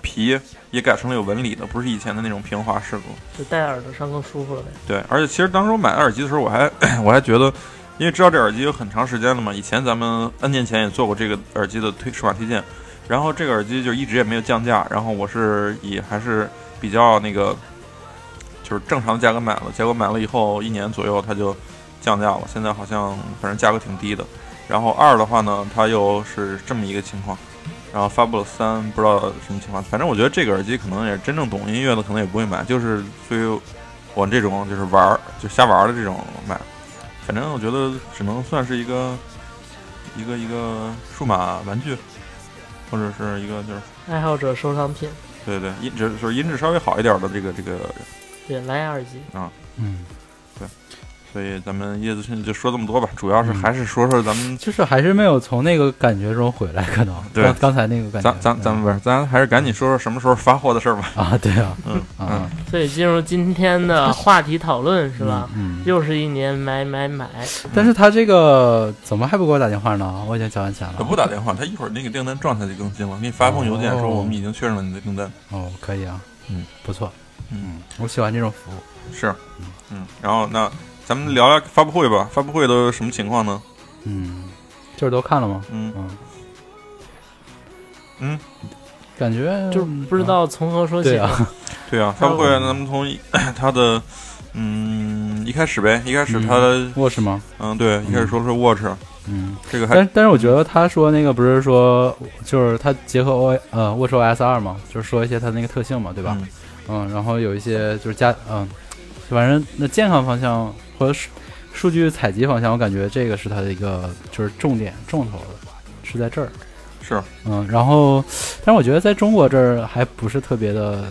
B: 皮也改成了有纹理的，不是以前的那种平滑式子。
C: 就戴耳朵上更舒服了呗。
B: 对，而且其实当时我买耳机的时候，我还 我还觉得，因为知道这耳机有很长时间了嘛，以前咱们 N 年前也做过这个耳机的推数码推荐，然后这个耳机就一直也没有降价，然后我是以还是比较那个就是正常的价格买了，结果买了以后一年左右它就降价了，现在好像反正价格挺低的。然后二的话呢，它又是这么一个情况，然后发布了三，不知道什么情况。反正我觉得这个耳机可能也真正懂音乐的，可能也不会买，就是对于我这种就是玩儿就瞎玩儿的这种买。反正我觉得只能算是一个一个一个数码玩具，或者是一个就是
C: 爱好者收藏品，
B: 对对音质就是音质稍微好一点的这个这个，
C: 对蓝牙耳机啊。
A: 嗯，
B: 所以咱们叶子兄弟就说这么多吧，主要是还是说说咱们
A: 就是还是没有从那个感觉中回来，可能
B: 对
A: 刚刚才那个感觉，
B: 咱咱咱们不是咱还是赶紧说说什么时候发货的事儿吧。
A: 啊，对啊，
B: 嗯
A: 嗯，
C: 所以进入今天的话题讨论是吧？
A: 嗯，
C: 又是一年买买买，
A: 但是他这个怎么还不给我打电话呢？我已经交完钱了。
B: 他不打电话，他一会儿那个订单状态就更新了，给你发一封邮件说我们已经确认了你的订单。
A: 哦，可以啊，
B: 嗯，
A: 不错，
B: 嗯，
A: 我喜欢这种服务。
B: 是，嗯，然后那咱们聊聊发布会吧，发布会都什么情况呢？
A: 嗯，就是都看了吗？
B: 嗯
A: 嗯
B: 嗯，
A: 感觉
C: 就是不知道从何说起
A: 对。啊，
B: 对啊，发布会咱们从 他的嗯一开始呗，一开始他的
A: Watch 吗？
B: 嗯对，一开始说的是 Watch，
A: 嗯，
B: 这个还
A: 但但是我觉得他说那个不是说就是他结合 O 呃 Watch OS 二嘛，就是说一些它那个特性嘛，对吧？
B: 嗯
A: 嗯，然后有一些就是加嗯，反正那健康方向或者数数据采集方向，我感觉这个是它的一个就是重点重头的，是在这儿。
B: 是
A: 嗯，然后，但是我觉得在中国这儿还不是特别的，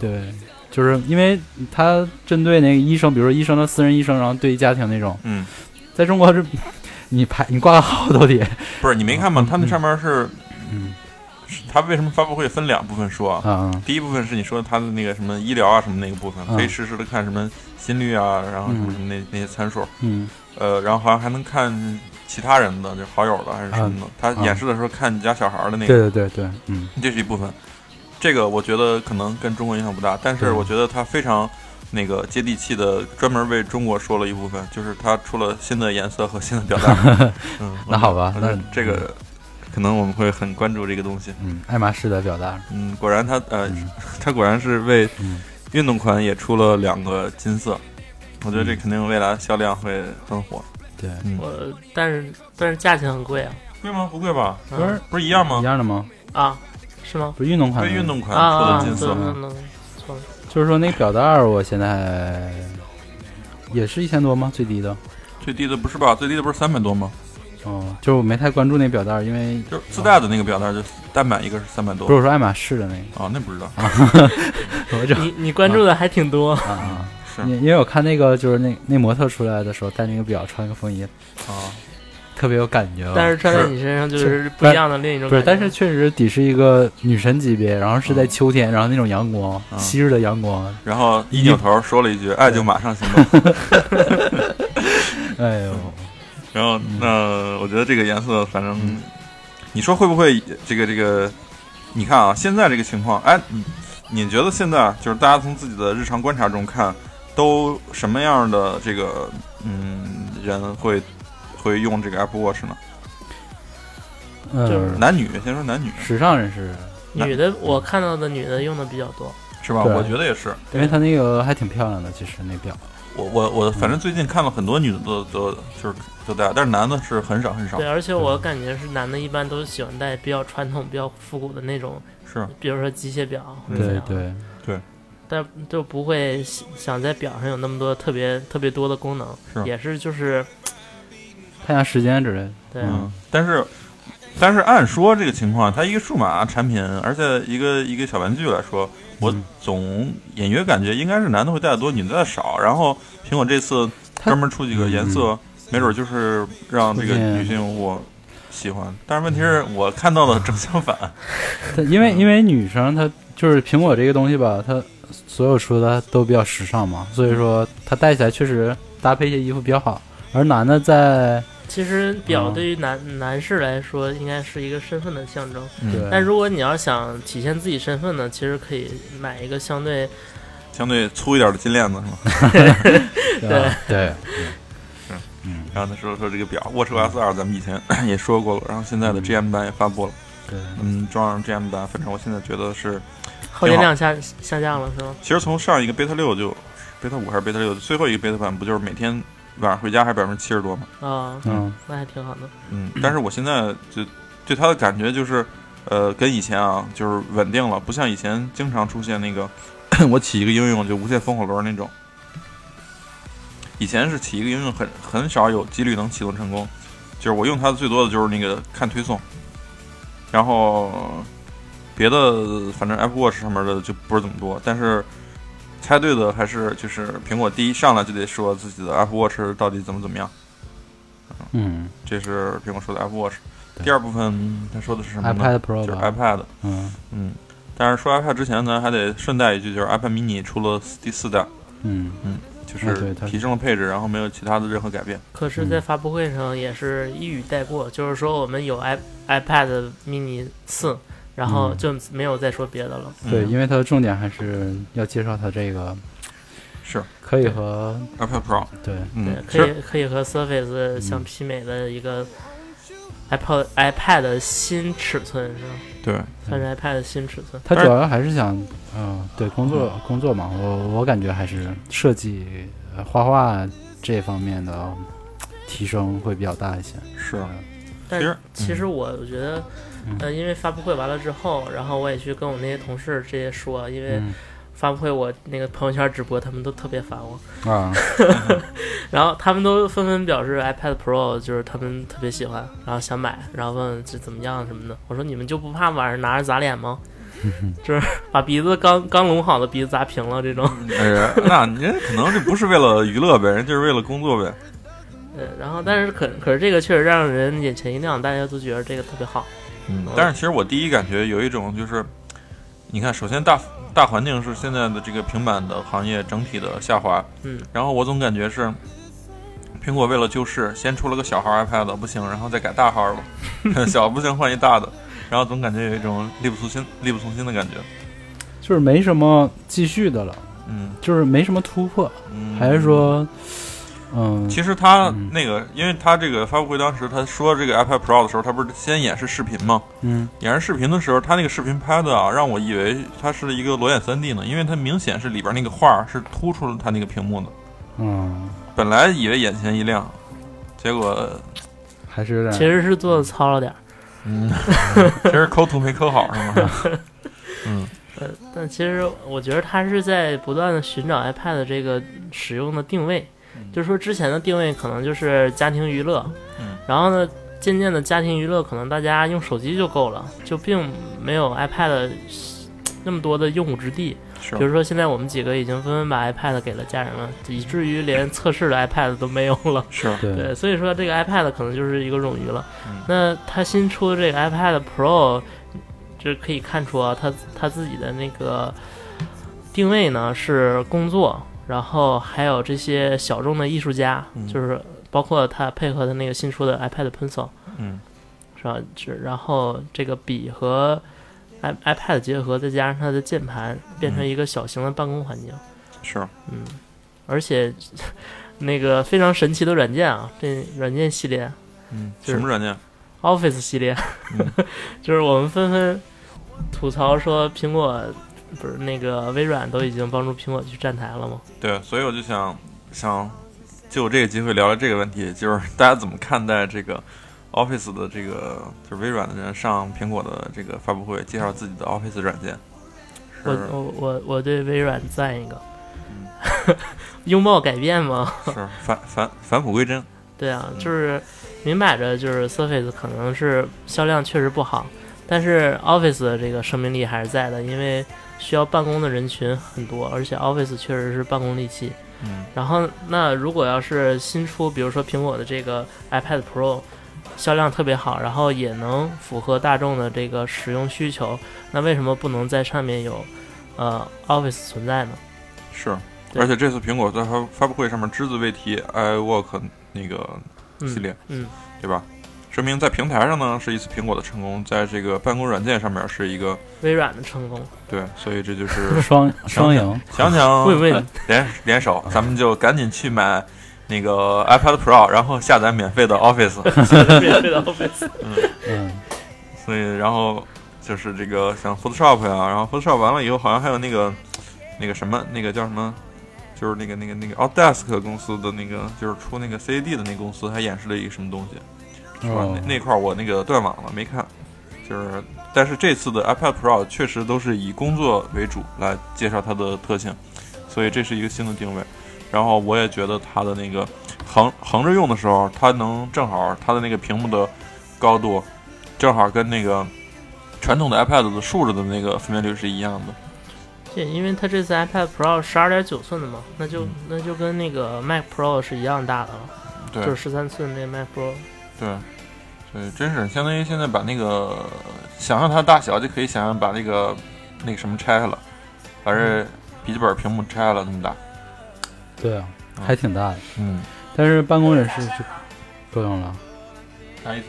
A: 对，就是因为它针对那个医生，比如说医生的私人医生，然后对于家庭那种，
B: 嗯，
A: 在中国这 你排你挂个号都得，
B: 不是你没看吗？它那上面是
A: 嗯
B: 它为什么发布会分两部分说啊？第一部分是你说他的那个什么医疗啊什么那个部分，
A: 嗯
B: 可以实时的看什么心率啊，然后什么
A: 嗯。
B: 什么那那些参数，
A: 嗯。
B: 呃，然后好像还能看其他人的，就好友的还是什么的。他演示的时候看你家小孩的那个，
A: 对对对对，嗯。
B: 这是一部分。这个我觉得可能跟中国影响不大，但是我觉得他非常那个接地气的，专门为中国说了一部分，就是他出了新的颜色和新的表带。嗯，
A: 那好吧那
B: 这个可能我们会很关注这个东西。
A: 嗯，爱马仕的表达，
B: 嗯，果然它呃，
A: 嗯
B: 它果然是为
A: 嗯
B: 运动款也出了两个金色，我觉得这
A: 嗯
B: 肯定未来销量会很火。
A: 对，
B: 嗯，
C: 我但是但是价钱很贵啊，
B: 贵吗？不贵吧？
C: 嗯
A: 不是
B: 不是一样吗
A: 一？样的吗？
C: 啊，是吗？
A: 不是运动款
B: 运动款出的金色，
C: 对能能错了，
A: 就是说那个表带儿，我现在也是一千多吗？最低的？
B: 最低的不是吧？最低的不是三百多吗？
A: 哦，就是我没太关注那表带，因为
B: 就是自带的那个表带，就单买一个是三百多。
A: 不是我说爱马仕的那个，
B: 哦，那不知道。
C: 你你关注的还挺多，
A: 啊啊，
B: 是。
A: 因因为我看那个就是那那模特出来的时候戴那个表，穿个风衣，
B: 啊，
A: 特别有感觉。
C: 但是穿在你身上就是不一样的另一种
A: 不是，但是确实底是一个女神级别，然后是在秋天，然后那种阳光，
B: 嗯。
A: 昔日的阳光，
B: 然后一扭头说了一句：“爱就马上行动。
A: 哎呦，”
B: 然后那我觉得这个颜色，反正你说会不会这个这个？你看啊，现在这个情况，哎，你你觉得现在就是大家从自己的日常观察中看，都什么样的这个嗯人会会用这个 Apple Watch 呢？
A: 就是，
B: 男女，先说男女
A: 时尚人士，
C: 女的我看到的女的用的比较多，
B: 是吧？我觉得也是。
A: 因为她那个还挺漂亮的，其实那表，
B: 我我我反正最近看了很多女的都都就是都戴，但是男的是很少很少
C: 对，。而且我感觉是男的一般都喜欢戴比较传统、比较复古的那种，
B: 是
C: 比如说机械表或者怎
A: 对
C: 样，
A: 对，
C: 但就不会想想在表上有那么多特别特别多的功能，
B: 是
C: 也是就是
A: 看一下时间之类的。
C: 对，
B: 嗯，但是但是按说这个情况，它一个数码产品，而且一个一个小玩具来说，我
A: 嗯
B: 总隐约感觉应该是男的会戴的多，女的戴的少。然后苹果这次专门出几个颜色，没准就是让这个女性我喜欢。但是问题是我看到的正相反。
A: 因为因为女生她就是苹果这个东西吧，它所有出的都比较时尚嘛，所以说它戴起来确实搭配一些衣服比较好。而男的在
C: 其实表
A: 嗯。
C: 对于男、男士来说，应该是一个身份的象征。但如果你要想体现自己身份呢，其实可以买一个相对
B: 相对粗一点的金链子是吗？
A: 对对，嗯，
B: 然后他说说这个表，Watch OS 二咱们以前 也说过了，然后现在的 GM 版也发布了，
A: 对，
B: 嗯，装上 GM 版，反正我现在觉得是，
C: 耗电量下下降了，是吗？
B: 其实从上一个 Beta 六就，Beta 五还是 Beta 六，最后一个 Beta 版不就是每天晚上回家还百分之七十多嘛？
C: 啊，
A: 嗯
C: 那还挺好的。
B: 嗯，但是我现在就对它的感觉就是，呃，跟以前啊就是稳定了，不像以前经常出现那个 我起一个应用就无限风火轮那种。以前是起一个应用很很少有几率能启动成功，就是我用它的最多的就是那个看推送，然后别的反正 Apple Watch 上面的就不是怎么多，但是猜对的还是就是苹果第一上来就得说自己的 Apple Watch 到底怎么怎么样。
A: 嗯。
B: 这是苹果说的 Apple Watch。第二部分他说的是什么呢
A: ，iPad Pro
B: 就是，iPad。
A: 嗯。
B: 嗯，但是说 iPad 之前呢，还得顺带一句，就是 iPad mini 出了第四代，
A: 嗯。
B: 嗯就是。提升了配置，然后没有其他的任何改变。
C: 可是，在发布会上也是一语带过，就是说我们有 i iPad mini 四，然后
A: 嗯
C: 就没有再说别的了。
A: 对，
B: 嗯
A: 因为它的重点还是要介绍它这个
B: 是
A: 可以和
B: iPad Pro。
A: 对
B: 嗯
C: 对，，可以可以和 Surface 相媲美的一个 iPad iPad 的新尺寸是吧？
B: 对，
C: 算是 iPad 的新尺寸。
A: 它主要还是想，嗯、对工作工作嘛，我我感觉还是设计、呃画画这方面的提升会比较大一些。
B: 是
A: 嗯
C: 但
B: 其实
C: 其实我我觉得，
A: 嗯
C: 呃，因为发布会完了之后，然后我也去跟我那些同事这些说，因为
A: 嗯
C: 发布会我那个朋友圈直播，他们都特别烦我，
A: 啊，
C: 然后他们都纷纷表示 iPad Pro 就是他们特别喜欢，然后想买，然后问问这怎么样什么的。我说你们就不怕晚上拿着砸脸吗？就是把鼻子刚刚隆好的鼻子砸平了这种。
B: 哎，那你可能就不是为了娱乐呗，人就是为了工作呗。
C: 呃，然后但是可可是这个确实让人眼前一亮，大家都觉得这个特别好。
B: 嗯，但是其实我第一感觉有一种就是，你看，首先大大环境是现在的这个平板的行业整体的下滑，
C: 嗯，
B: 然后我总感觉是，苹果为了救市，先出了个小号 iPad 不行，然后再改大号了，小不行换一大的，然后总感觉有一种力不从心、力不从心的感觉。
A: 就是没什么继续的了，
B: 嗯。
A: 就是没什么突破，
B: 嗯，
A: 还是说，嗯，
B: 其实他
A: 嗯
B: 那个，因为他这个发布会当时他说这个 iPad Pro 的时候，他不是先演示视频吗？
A: 嗯
B: 演示视频的时候，他那个视频拍的啊，让我以为它是一个裸眼 3D 呢，因为它明显是里边那个画是突出了它那个屏幕的。
A: 嗯，
B: 本来以为眼前一亮，结果
A: 还是有点，
C: 其实是做的糙了点儿。
B: 嗯，其实抠图没抠好是吗？嗯
C: 呃，但其实我觉得他是在不断的寻找 iPad 这个使用的定位，就是说之前的定位可能就是家庭娱乐，
B: 嗯
C: 然后呢，渐渐的家庭娱乐可能大家用手机就够了，就并没有 iPad 那么多的用武之地。比如说现在我们几个已经纷纷把 iPad 给了家人了，以至于连 测试的 iPad 都没有了。
B: 是，
A: 对
C: 对，所以说这个 iPad 可能就是一个冗余了。
B: 嗯
C: 那它新出的这个 iPad Pro，这可以看出啊，它它自己的那个定位呢是工作，然后还有这些小众的艺术家，
B: 嗯
C: 就是包括它配合的那个新出的 iPad Pencil，
B: 嗯
C: 是吧？是然后这个笔和 i iPad 结合，再加上它的键盘，变成
B: 嗯
C: 一个小型的办公环境。
B: 是，
C: 嗯，而且 那个非常神奇的软件啊，这软件系列
B: 嗯，
C: 就是
B: 什么软件
C: ？Office 系列，
B: 嗯
C: 就是我们纷纷吐槽说苹果不是那个微软都已经帮助苹果去站台了吗？
B: 对，所以我就想想就这个机会聊聊这个问题，就是大家怎么看待这个 Office 的这个，就是微软的人上苹果的这个发布会介绍自己的 Office 软件，
C: 我我我我对微软赞一个，
B: 嗯
C: 拥抱改变吗。
B: 是返返返璞归真，
C: 对啊，
B: 嗯
C: 就是明摆着就是 Surface 可能是销量确实不好，但是 Office 的这个生命力还是在的，因为需要办公的人群很多，而且 Office 确实是办公利器。
B: 嗯
C: 然后，那如果要是新出，比如说苹果的这个 iPad Pro 销量特别好，然后也能符合大众的这个使用需求，那为什么不能在上面有呃 Office 存在呢？
B: 是，而且这次苹果在发发布会上面只字未提 iWork 那个系列，
C: 嗯
B: 对吧？说明在平台上呢是一次苹果的成功，在这个办公软件上面是一个
C: 微软的成功。
B: 对，所以这就是
A: 双双赢，
B: 想想联联手，咱们就赶紧去买那个 iPad Pro，然后下载免费的 Office，
C: 免费的 Office，
A: 嗯嗯，
B: 所以然后就是这个像 Photoshop 呀、然后 Photoshop 完了以后，好像还有那个那个什么那个叫什么，就是那个那个那个 Autodesk 公司的那个就是出那个 CAD 的那个公司，还演示了一个什么东西，是吧？
A: 哦
B: 那那块儿我那个断网了，没看。就是，但是这次的 iPad Pro 确实都是以工作为主来介绍它的特性，所以这是一个新的定位。然后我也觉得它的那个横横着用的时候，它能正好它的那个屏幕的高度，正好跟那个传统的 iPad 的竖着的那个分辨率是一样的。
C: 对，因为它这次 iPad Pro 十二点九寸的嘛，那就、
B: 嗯
C: 那就跟那个 Mac Pro 是一样大的了，就是十三寸那 Mac Pro。
B: 对，对，真是相当于现在把那个想象它的大小，就可以想象把那个那个什么拆开了，把这笔记本屏幕拆了那么大。
A: 对啊，还挺大的，
B: 嗯，
A: 但是办公人士就够用了，
B: 啥意思？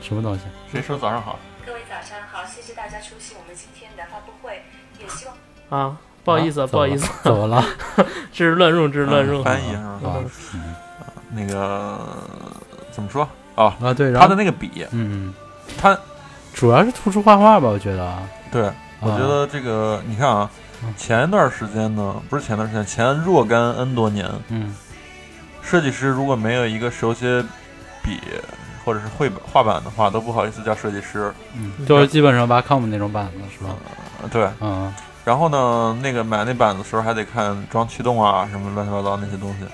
A: 什么东西？
B: 谁说早上好？
E: 各位早上好，谢谢大家出席我们今天的发布会，也希望。
C: 啊，不好意思，
A: 啊
C: 不好意思，
A: 怎么了？
C: 这是乱入，这是乱入。
B: 嗯翻译是吧？那个怎么说？哦，
A: 啊，对，然后他
B: 的那个笔，
A: 嗯，
B: 他
A: 主要是突出画画吧，我觉得啊，
B: 对我觉得这个，你看啊，前一段时间呢，不是前段时间，前若干 N 多年，
A: 嗯
B: 设计师如果没有一个手写笔或者是绘本画板的话，都不好意思叫设计师。
A: 嗯，就是基本上 Wacom 那种板子是吧？
B: 呃对，
A: 嗯，
B: 然后呢，那个买那板子的时候还得看装驱动啊，什么乱七八糟那些东西。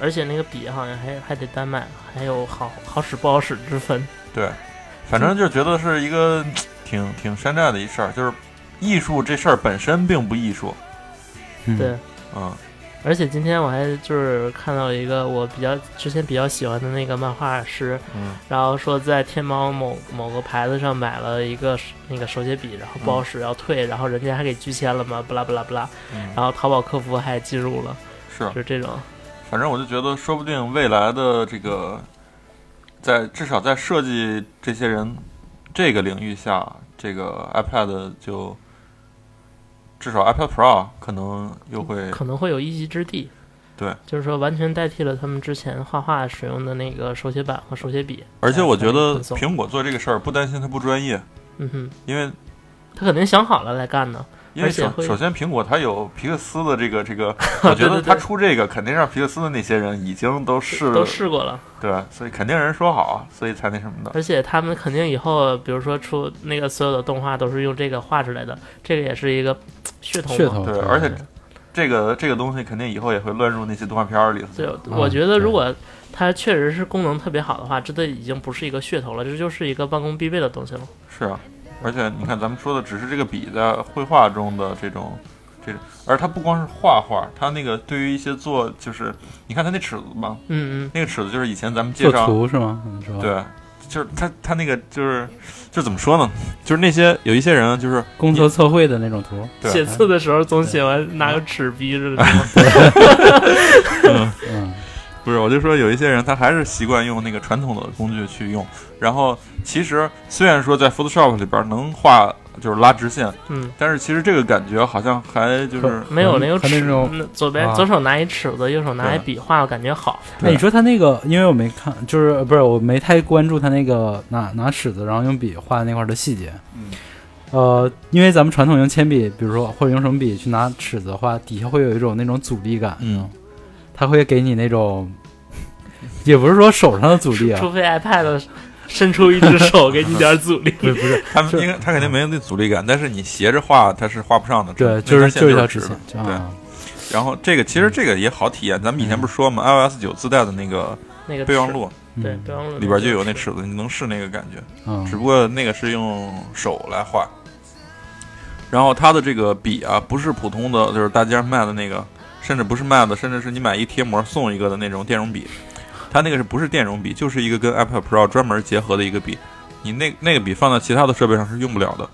C: 而且那个笔好像还还得单买，还有好好使不好使之分。
B: 对，反正就觉得是一个挺挺山寨的一事儿，就是艺术这事儿本身并不艺术。
A: 嗯
C: 对，，
B: 嗯，
C: 而且今天我还就是看到一个我比较之前比较喜欢的那个漫画师，
B: 嗯
C: 然后说在天猫某某个牌子上买了一个那个手写笔，然后不好使要退，然后人家还给拒签了嘛，不啦不啦不啦，
B: 嗯，
C: 然后淘宝客服还记录了，
B: 是，
C: 就这种。
B: 反正我就觉得，说不定未来的这个，在至少在设计这些人这个领域下，这个 iPad 就至少 iPad Pro 可能又会
C: 可能会有一席之地。
B: 对，
C: 就是说完全代替了他们之前画画使用的那个手写板和手写笔。
B: 而且我觉得苹果做这个事儿不担心他不专业，
C: 嗯哼，
B: 因为
C: 他肯定想好了来干呢。
B: 因为首首先苹果它有皮克斯的这个这个，我觉得它出这个肯定让皮克斯的那些人已经都试
C: 都试过了，
B: 对，所以肯定人说好，所以才那什么的。
C: 而且他们肯定以后，比如说出那个所有的动画都是用这个画出来的，这个也是一个噱头嘛。
A: 噱头，
B: 对，而且这个这个东西肯定以后也会乱入那些动画片儿里头。
C: 对，
A: 嗯
C: 我觉得如果它确实是功能特别好的话，这都已经不是一个噱头了，这就是一个办公必备的东西了。
B: 是啊，而且你看，咱们说的只是这个笔在绘画中的这种，这种，而它不光是画画，它那个对于一些做就是，你看它那尺子嘛，
C: 嗯嗯，
B: 那个尺子就是以前咱们介
A: 做
B: 绍，
A: 图是吗？嗯是吧？，
B: 对，就是它它那个就是就怎么说呢？就是那些有一些人就是
A: 工作测绘的那种图，
B: 对
C: 写字的时候总喜欢拿个尺逼着嗯。
A: 嗯，
B: 不是，我就说有一些人他还是习惯用那个传统的工具去用，然后其实虽然说在 Photoshop 里边能画就是拉直线，
C: 嗯，
B: 但是其实这个感觉好像还就是
C: 没有那个尺，
A: 那种
C: 左边
A: 啊。
C: 左手拿一尺子，右手拿一笔画，的感觉好。
A: 哎，你说他那个，因为我没看，就是不是我没太关注他那个拿拿尺子，然后用笔画那块儿的细节。
B: 嗯。
A: 呃，因为咱们传统用铅笔，比如说或者用什么笔去拿尺子画，底下会有一种那种阻力感，
B: 嗯，
A: 它会给你那种，也不是说手上的阻力啊，
C: 除非 iPad 伸出一只手给你点阻力。
A: 不 是不是，是
B: 他们应该他肯定没有那阻力感，但是你斜着画它是画不上的，
A: 对，就是就是一条直线，
B: 对。
A: 啊，
B: 然后这个其实这个也好体验，咱们以前不是说嘛，iOS 九自带的那个
C: 那个，
B: 备忘录
C: 对
A: 嗯
C: 备忘录
B: 里边就有那
C: 尺。
B: 尺子，你能试那个感觉，
A: 嗯
B: 只不过那个是用手来画。然后它的这个笔啊，不是普通的，就是大街上卖的那个，甚至不是卖的，甚至是你买一贴膜送一个的那种电容笔。它那个是不是电容笔，就是一个跟 iPad Pro 专门结合的一个笔。你那那个笔放到其他的设备上是用不了的。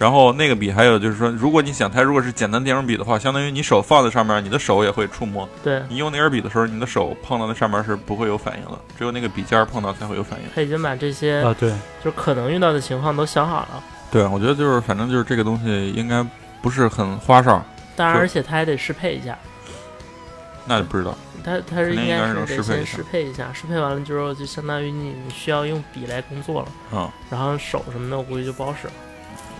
B: 然后那个笔还有就是说，如果你想它如果是简单电容笔的话，相当于你手放在上面，你的手也会触摸。
C: 对，
B: 你用那根笔的时候，你的手碰到那上面是不会有反应的，只有那个笔尖碰到才会有反应。
C: 他已经把这些
A: 啊，对，
C: 就可能遇到的情况都想好了。
B: 对，我觉得就是反正就是这个东西应该不是很花哨，
C: 当然，而且他还得适配一下，
B: 那就不知道。
C: 他他是
B: 应该是
C: 得先
B: 适配一下
C: 适配一下，适配完了之后就相当于你你需要用笔来工作了，
B: 嗯，
C: 然后手什么的我估计就不好使了。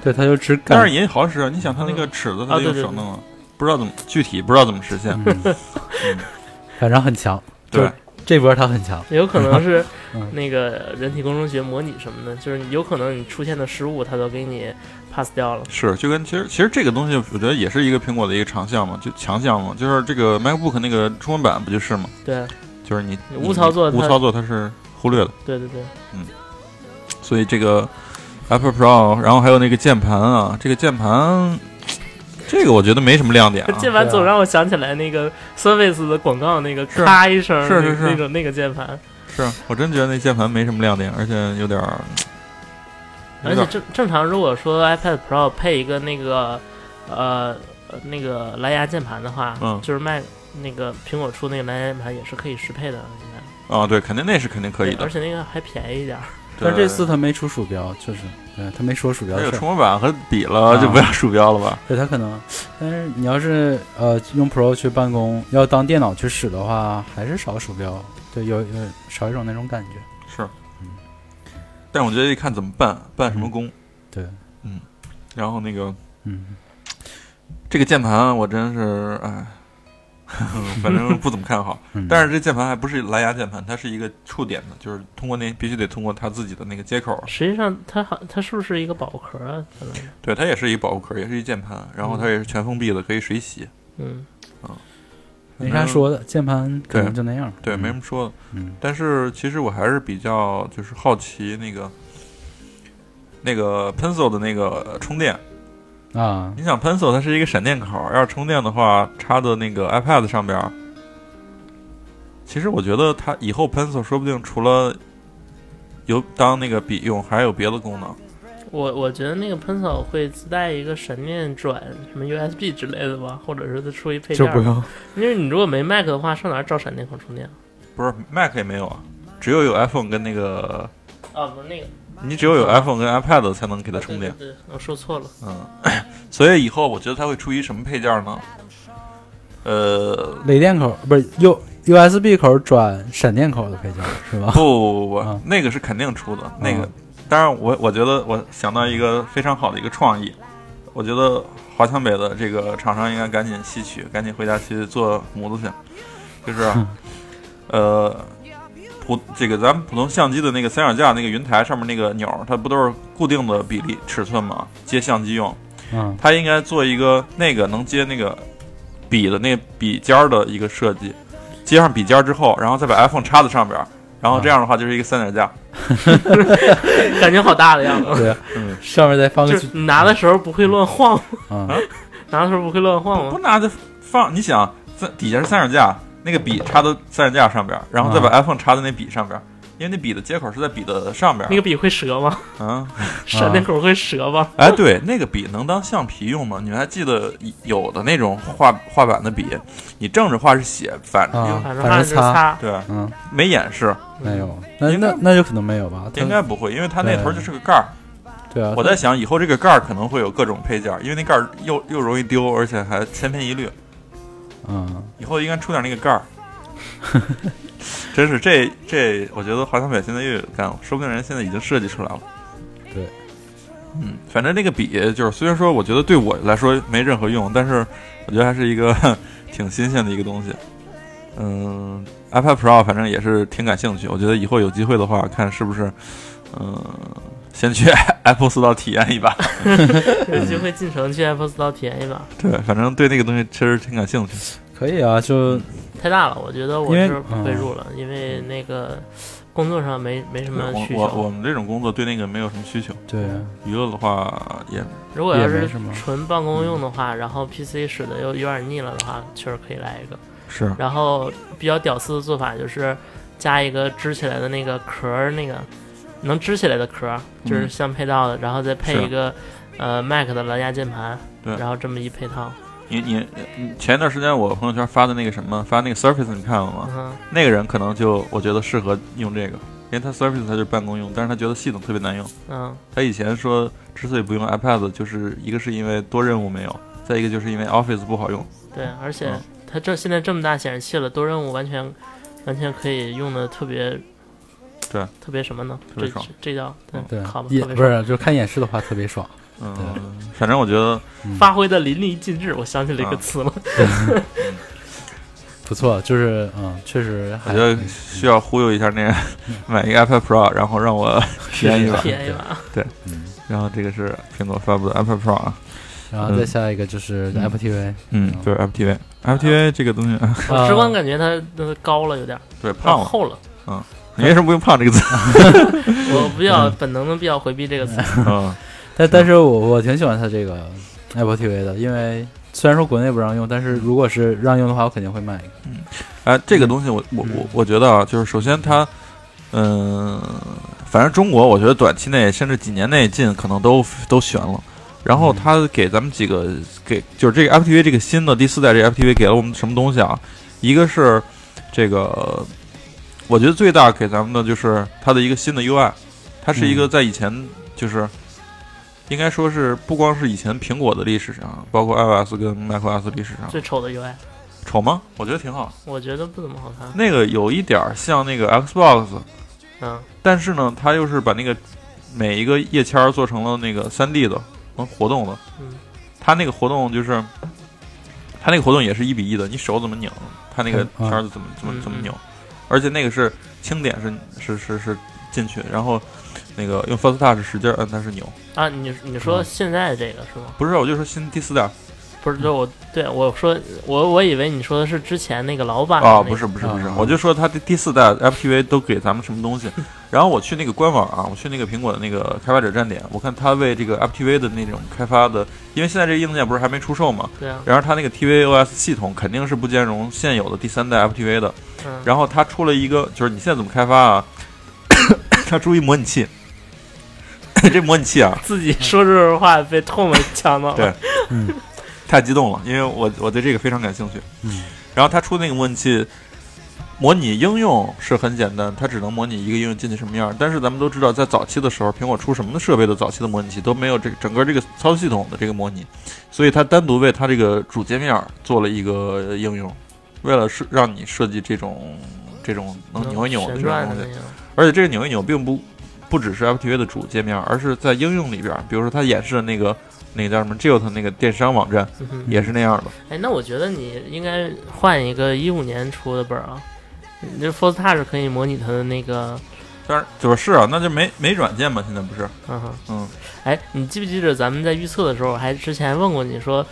A: 对，它就只
B: 但是
A: 感，
B: 也好使啊！你想它那个尺子，它得
C: 啊对对对
B: 用手弄啊，不知道怎么具体不知道怎么实现。
A: 嗯，反正很强，
B: 对，
A: 这波它很强，
C: 有可能是
A: 嗯
C: 那个人体工程学模拟什么的，就是有可能你出现的失误，它都给你 pass 掉了。
B: 是就跟其实其实这个东西，我觉得也是一个苹果的一个长项嘛，就强项嘛，就是这个 MacBook 那个中文版不就是嘛，
C: 对。
B: 就是你
C: 你无操作
B: 无操作它是忽略的，
C: 对对对，嗯。
B: 所以这个 Apple Pro，然后还有那个键盘啊，这个键盘，这个我觉得没什么亮点啊。
C: 键盘总让我想起来那个 Surface 的广告那个咔一声，
B: 是是是
C: 那那种那个键盘，
B: 是我真觉得那键盘没什么亮点，而且有点儿，有点儿
C: 而且正正常，如果说 iPad Pro 配一个那个呃呃那个蓝牙键盘的话，
B: 嗯。
C: 就是卖那个苹果出那个蓝牙键盘也是可以适配的，应该
B: 啊，对，肯定那是肯定可以的。
C: 而。且那个还便宜一点儿。
A: 但这次他没出鼠标，确实，对，他没说鼠标
B: 有触摸板和笔了，
A: 啊。
B: 就不要鼠标了吧？
A: 对，他可能，但是你要是呃用 Pro 去办公，要当电脑去使的话，还是少鼠标，对，有有少一种那种感觉，
B: 是，但我觉得得看怎么办，办什么工。
A: 对，嗯
B: 然后那个
A: 嗯，
B: 这个键盘，我真是哎，反正不怎么看好。
A: 嗯
B: 但是这键盘还不是蓝牙键盘，它是一个触点的，就是通过那必须得通过它自己的那个接口。
C: 实际上它好，它是不是一个保护壳啊？可能，
B: 对，它也是一个保护壳，也是一键盘，然后它也是全封闭的，可以水洗。
C: 嗯，
A: 没啥说的，键盘可能就那样，
B: 对，
A: 嗯
B: 没什么说的。
A: 嗯
B: 但是其实我还是比较就是好奇那个那个 Pencil 的那个充电。
A: 啊，
B: 你想 Pencil 它是一个闪电口，要是充电的话，插到那个 iPad 上边儿。其实我觉得它以后 Pencil 说不定除了有当那个笔用，还有别的功能。
C: 我我觉得那个 Pencil 会自带一个闪电转什么 USB 之类的吧，或者是它出一配件儿。
A: 就不用，
C: 因为你如果没 Mac 的话，上哪儿找闪电口充电？
B: 不是 Mac 也没有啊，只有有 iPhone 跟那个，
C: 啊，不是那个
B: 你只有有 iPhone 跟 iPad 才能给它充电。
C: 对对对，我说错了。
B: 嗯，所以以后我觉得它会出一什么配件呢？呃，
A: 雷电口不是 U USB 口转闪电口的配件是吧？
B: 不不不不
A: 啊，
B: 那个是肯定出的。那个
A: 嗯，
B: 当然我我觉得我想到一个非常好的一个创意，我觉得华强北的这个厂商应该赶紧吸取，赶紧回家去做模子去，就是啊呃。普这个咱们普通相机的那个三脚架那个云台上面那个钮儿，它不都是固定的比例尺寸吗？接相机用，
A: 嗯
B: 它应该做一个那个能接那个笔的那个笔尖儿的一个设计，接上笔尖儿之后，然后再把 iPhone 插在上边儿，然后这样的话就是一个三脚架。
C: 感觉好大的样子。
A: 对，
B: 嗯，
A: 上面再放个
C: 你拿的时候不会乱晃吗，
A: 啊，
C: 拿的时候不会乱晃吗？
B: 不拿就放，你想在底下是三脚架，那个笔插到三脚架上边，然后再把 iPhone 插在那笔上边儿，因为那笔的接口是在笔的上边儿。
C: 那个笔会折吗？
B: 啊，
C: 闪电口会折吗？
B: 哎，对，那个笔能当橡皮用吗？你们还记得有的那种画画板的笔，你正着画是写，反着
C: 反正反正
A: 反正擦
C: 擦。
B: 对，
A: 嗯，
B: 没演示，
A: 没有，那
B: 应该
A: 那那就可能没有吧？
B: 应该不会，因为它那头就是个盖儿。
A: 对啊，
B: 我在想，以后这个盖儿可能会有各种配件儿，因为那盖儿又又容易丢，而且还千篇一律。
A: 嗯，
B: 以后应该出点那个盖儿。真是这这，我觉得华强北现在又有干了，说不定人现在已经设计出来了。
A: 对，
B: 嗯，反正那个笔就是，虽然说我觉得对我来说没任何用，但是我觉得还是一个 挺新鲜的一个东西。嗯，iPad Pro 反正也是挺感兴趣，我觉得以后有机会的话，看是不是嗯，先去 Apple Store 体验一把。
C: 有机会进城去 Apple Store 体验一把，
B: 对，反正对那个东西确实挺感兴趣。
A: 可以啊，就
C: 太大了，我觉得我
A: 因为
C: 是不会入了，因为那个工作上没没什么需
B: 我我我
C: 求。
B: 们这种工作对那个没有什么需求，
A: 对，
B: 娱乐的话也
C: 如果要是
A: 也没什么。
C: 纯办公用的话，然后 PC 使的又有点腻了的话，确实可以来一个。
B: 是。
C: 然后比较屌丝的做法就是加一个支起来的那个壳儿，那个能支起来的壳儿，就是
B: 嗯
C: 相配套的，然后再配
B: 是。
C: 一个呃 Mac 的蓝牙键盘，
B: 对。
C: 然后这么一配套，
B: 你你你前一段时间我朋友圈发的那个什么，发那个 Surface 你看了吗
C: 嗯？
B: 那个人可能就我觉得适合用这个，因为他 Surface 他就是办公用，但是他觉得系统特别难用。
C: 嗯
B: 他以前说之所以不用 iPad，就是一个是因为多任务没有，再一个就是因为 Office 不好用。
C: 对，而且
B: 嗯
C: 它这现在这么大显示器了，多任务完全完全可以用的特别。
B: 对，
C: 特别什么呢？这
B: 特别爽
C: 这叫对
A: 对
C: 好吧，，
A: 不是，就看演示的话特别爽。
B: 嗯，反正我觉得
A: 嗯。
C: 发挥的淋漓尽致。我想起了一个
B: 啊
C: 词了，
A: 不错，就是嗯，确实还
B: 我觉得需要忽悠一下那个买一个 iPad Pro，然后让我体验一把。
C: 便宜吧？
A: 嗯，
B: 然后这个是苹果发布的 iPad Pro 啊，
A: 然后再下一个就是
B: 嗯。
A: Apple TV，
B: 嗯，就是 FTV。FTV 这个东西，
C: 我直观感觉它它高了有点儿，
B: 对胖了。
C: 厚了。
B: 你为什么不用“胖”这个词？
C: 我比较本能的比较回避这个词。
B: 嗯，
A: 但但是我我挺喜欢它这个 Apple TV 的，因为虽然说国内不让用，但是如果是让用的话，我肯定会买一个。
B: 哎，这个东西我我我我觉得啊，就是首先它，嗯、反正中国我觉得短期内甚至几年内进可能都都悬了。然后它给咱们几个给就是这个 FTV 这个新的第四代这个 FTV 给了我们什么东西啊？一个是这个，我觉得最大给咱们的就是它的一个新的 UI，它是一个在以前就是。应该说是不光是以前苹果的历史上，包括 iOS 跟 macOS 历史上，
C: 最丑的 UI，
B: 丑吗？我觉得挺好。
C: 我觉得不怎么好看。
B: 那个有一点儿像那个 Xbox，
C: 嗯，
B: 但是呢，它又是把那个每一个页签儿做成了那个3 D 的，能活动的。
C: 嗯，
B: 它那个活动就是，它那个活动也是一比一的，你手怎么拧，它那个
A: 嗯
B: 签儿怎么怎么怎么扭，而且那个是轻点是是是是进去，然后那个用 First Touch 使劲摁它是扭，
C: 啊，你你说
A: 嗯。
C: 现在这个是吗？
B: 不是，我就说新第四代。
C: 不是，就我对我说，我我以为你说的是之前那个老版的
B: 啊，
C: 那个。
B: 不是不是不是
A: 啊，
B: 我就说它的第四代 FTV 都给咱们什么东西，然后我去那个官网啊，我去那个苹果的那个开发者站点，我看他为这个 FTV 的那种开发的，因为现在这个硬件不是还没出售嘛，
C: 对啊，
B: 然后他那个 tvOS 系统肯定是不兼容现有的第三代 FTV 的，
C: 嗯，
B: 然后他出了一个，就是你现在怎么开发啊？他出一模拟器，这模拟器啊，
C: 自己说这种话被唾沫呛到了。
B: 对
A: 嗯
B: 太激动了，因为我我对这个非常感兴趣。
A: 嗯
B: 然后他出那个模拟器，模拟应用是很简单，它只能模拟一个应用进去什么样。但是咱们都知道，在早期的时候，苹果出什么的设备的早期的模拟器都没有这个整个这个操作系统的这个模拟，所以它单独为它这个主界面做了一个应用，为了是让你设计这种这种能扭一扭的这种东西。而且这个扭一扭并不不只是 FTV 的主界面，而是在应用里边，比如说它演示的那个那个叫什么 Jilt 那个电商网站
C: 嗯
B: 也是那样的。
C: 哎，那我觉得你应该换一个一五年出的本儿啊。你这 Force Touch 可以模拟它的那个，
B: 但是就是是啊，那就没没软件嘛，现在不是？
C: 嗯哼，
B: 嗯，
C: 哎，你记不记得咱们在预测的时候，还之前问过你说，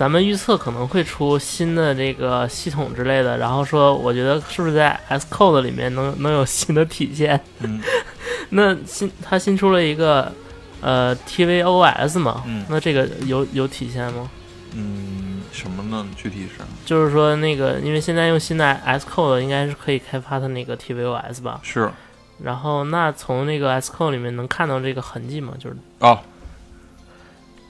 C: 咱们预测可能会出新的这个系统之类的，然后说我觉得是不是在 S Code 里面能能有新的体现？
B: 嗯
C: 那新它新出了一个呃 tvOS 嘛，
B: 嗯
C: 那这个有有体现吗？
B: 嗯，什么呢？具体是
C: 就是说那个，因为现在用新的 S Code 应该是可以开发它那个 tvOS 吧？
B: 是
C: 然后那从那个 S Code 里面能看到这个痕迹吗？就是，
B: 啊。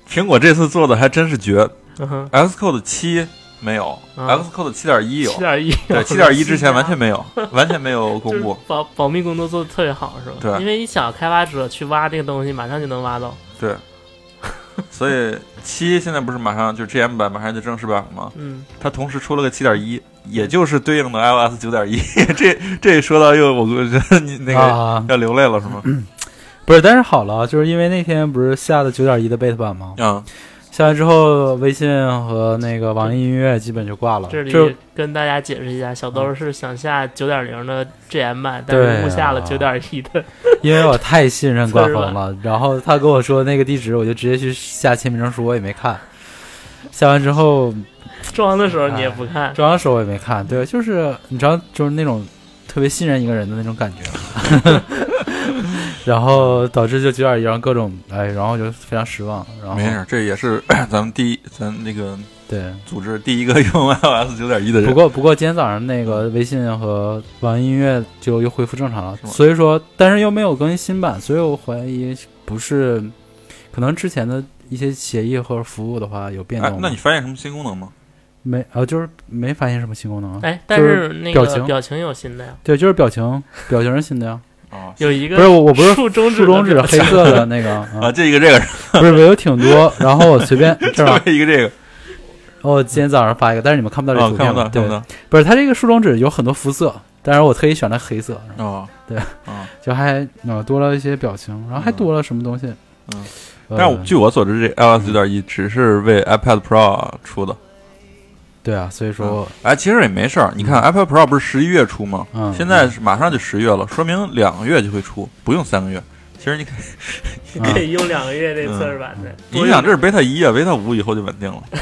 B: 苹果这次做的还真是绝
C: 嗯
B: ，，Xcode 七没有
C: 啊
B: ，Xcode 七点一有
C: 七，点一，
B: 对，七点一之前完全没有，完全没有公布。
C: 保保密工作做的特别好，是吧？
B: 对
C: 因为你想开发者去挖这个东西，马上就能挖到。
B: 对，所以七现在不是马上就 GM 版马上就正式版了吗？
C: 嗯，
B: 它同时出了个七点一，也就是对应的 iOS 九点一。这这说到又我觉得你那个
A: 啊，
B: 要流泪了是吗？
A: 不是，但是好了，就是因为那天不是下的九点一的 beta 版吗？
B: 嗯，
A: 下来之后，微信和那个网易音乐基本就挂了。
C: 这里跟大家解释一下，小豆是想下九点零的 GM 版，但是误下了九点一的。
A: 因为我太信任官方 了，然后他跟我说那个地址，我就直接去下签名证书，我也没看。下完之后，
C: 装的时候你也不看，
A: 装的时候我也没看。对，就是你知道，就是那种特别信任一个人的那种感觉。然后导致就九点一，然后各种哎，然后就非常失望。然后
B: 没事，这也是 咱们第一咱那个
A: 对。
B: 组织第一个用 iOS 九点一的人。
A: 不过不过今天早上那个微信和网易音乐就又恢复正常了，所以说但是又没有更新新版，所以我怀疑不是可能之前的一些协议或者服务的话有变动，。
B: 哎那你发现什么新功能吗？
A: 没啊？就是没发现什么新功能啊？
C: 哎，但
A: 是
C: 那个
A: 表情
C: 个表情有新的呀，
A: 对，就是表情，表情是新的呀。
B: 啊
C: 有一个
A: 不是我我不是
C: 竖中指
A: 竖中指黑色的那个
B: 啊，
A: 啊，
B: 这一个这个，
A: 不是有挺多，然后我随便 这儿啊，
B: 这一个这个，
A: 我今天早上发一个，但是你们看不到这
B: 啊，
A: 图片吗？
B: 看不到，看不
A: 对，
B: 到。
A: 不是它这个竖中指有很多肤色，但是我特意选了黑色，
B: 哦，
A: 对。
B: 啊，
A: 就还呃多了一些表情，然后还多了什么东西？
B: 嗯。
A: 呃，
B: 但是我据我所知，这 iOS 九点一只是为 iPad Pro 出的。
A: 对啊，所以说
B: 哎，其实也没事儿。你看 iPad Pro 不是十一月出吗？
A: 嗯，
B: 现在是马上就十月了，说明两个月就会出，不用三个月。其实你可以，
A: 你
C: 可以用两个月这测试版的。
B: 你想这是 Beta 一啊，Beta 五以后就稳定了。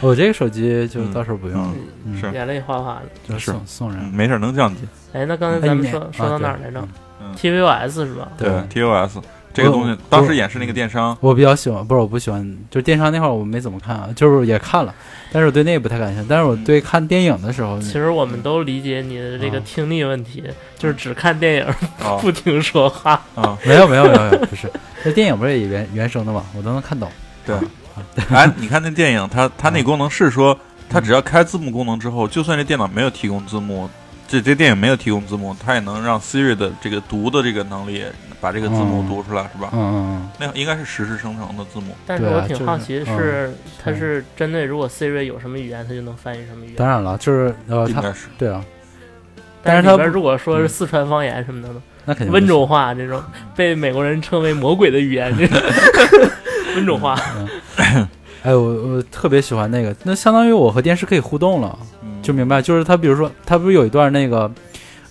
A: 我这个手机就到时候不用了，
B: 嗯，
A: 嗯
B: 是
C: 眼泪哗哗的。
A: 就是送送
B: 嗯
A: 人。
B: 没事，能降级。
C: 哎，那刚才咱们说说到哪儿来着
B: 嗯
C: ？tvOS 是吧？
A: 对
B: ，TOS 这个东西当时演示那个电商，
A: 我比较喜欢，不是我不喜欢，就是电商那块儿我没怎么看啊，就是也看了，但是我对那个不太感兴趣。但是我对看电影的时候，
C: 其实我们都理解你的这个
A: 啊
C: 听力问题，就是只看电影
B: 啊
C: 不听说话。
B: 啊，
A: 没有没有没有没有，不是，这电影不是也原原声的嘛，我都能看懂。
B: 对。哎，你看那电影，它它那功能是说，它只要开字幕功能之后，就算这电脑没有提供字幕，这这电影没有提供字幕，它也能让 Siri 的这个读的这个能力把这个字幕
A: 嗯
B: 读出来，是吧？
A: 嗯嗯
B: 那应该是实时生成的字母。
C: 但是我挺好奇，
A: 嗯
C: 是它是针对如果 Siri 有什么语言，它就能翻译什么语
A: 嗯，
C: 言。
A: 当然了，就是呃，他
B: 应该是，
A: 对啊，
C: 但
A: 但是
C: 里边如果说是四川方言什么的呢？
A: 那肯定
C: 温州话这种被美国人称为魔鬼的语言，这 种温州话。
A: 哎，我我特别喜欢那个，那相当于我和电视可以互动了，
B: 嗯
A: 就明白，就是他，比如说他不是有一段那个，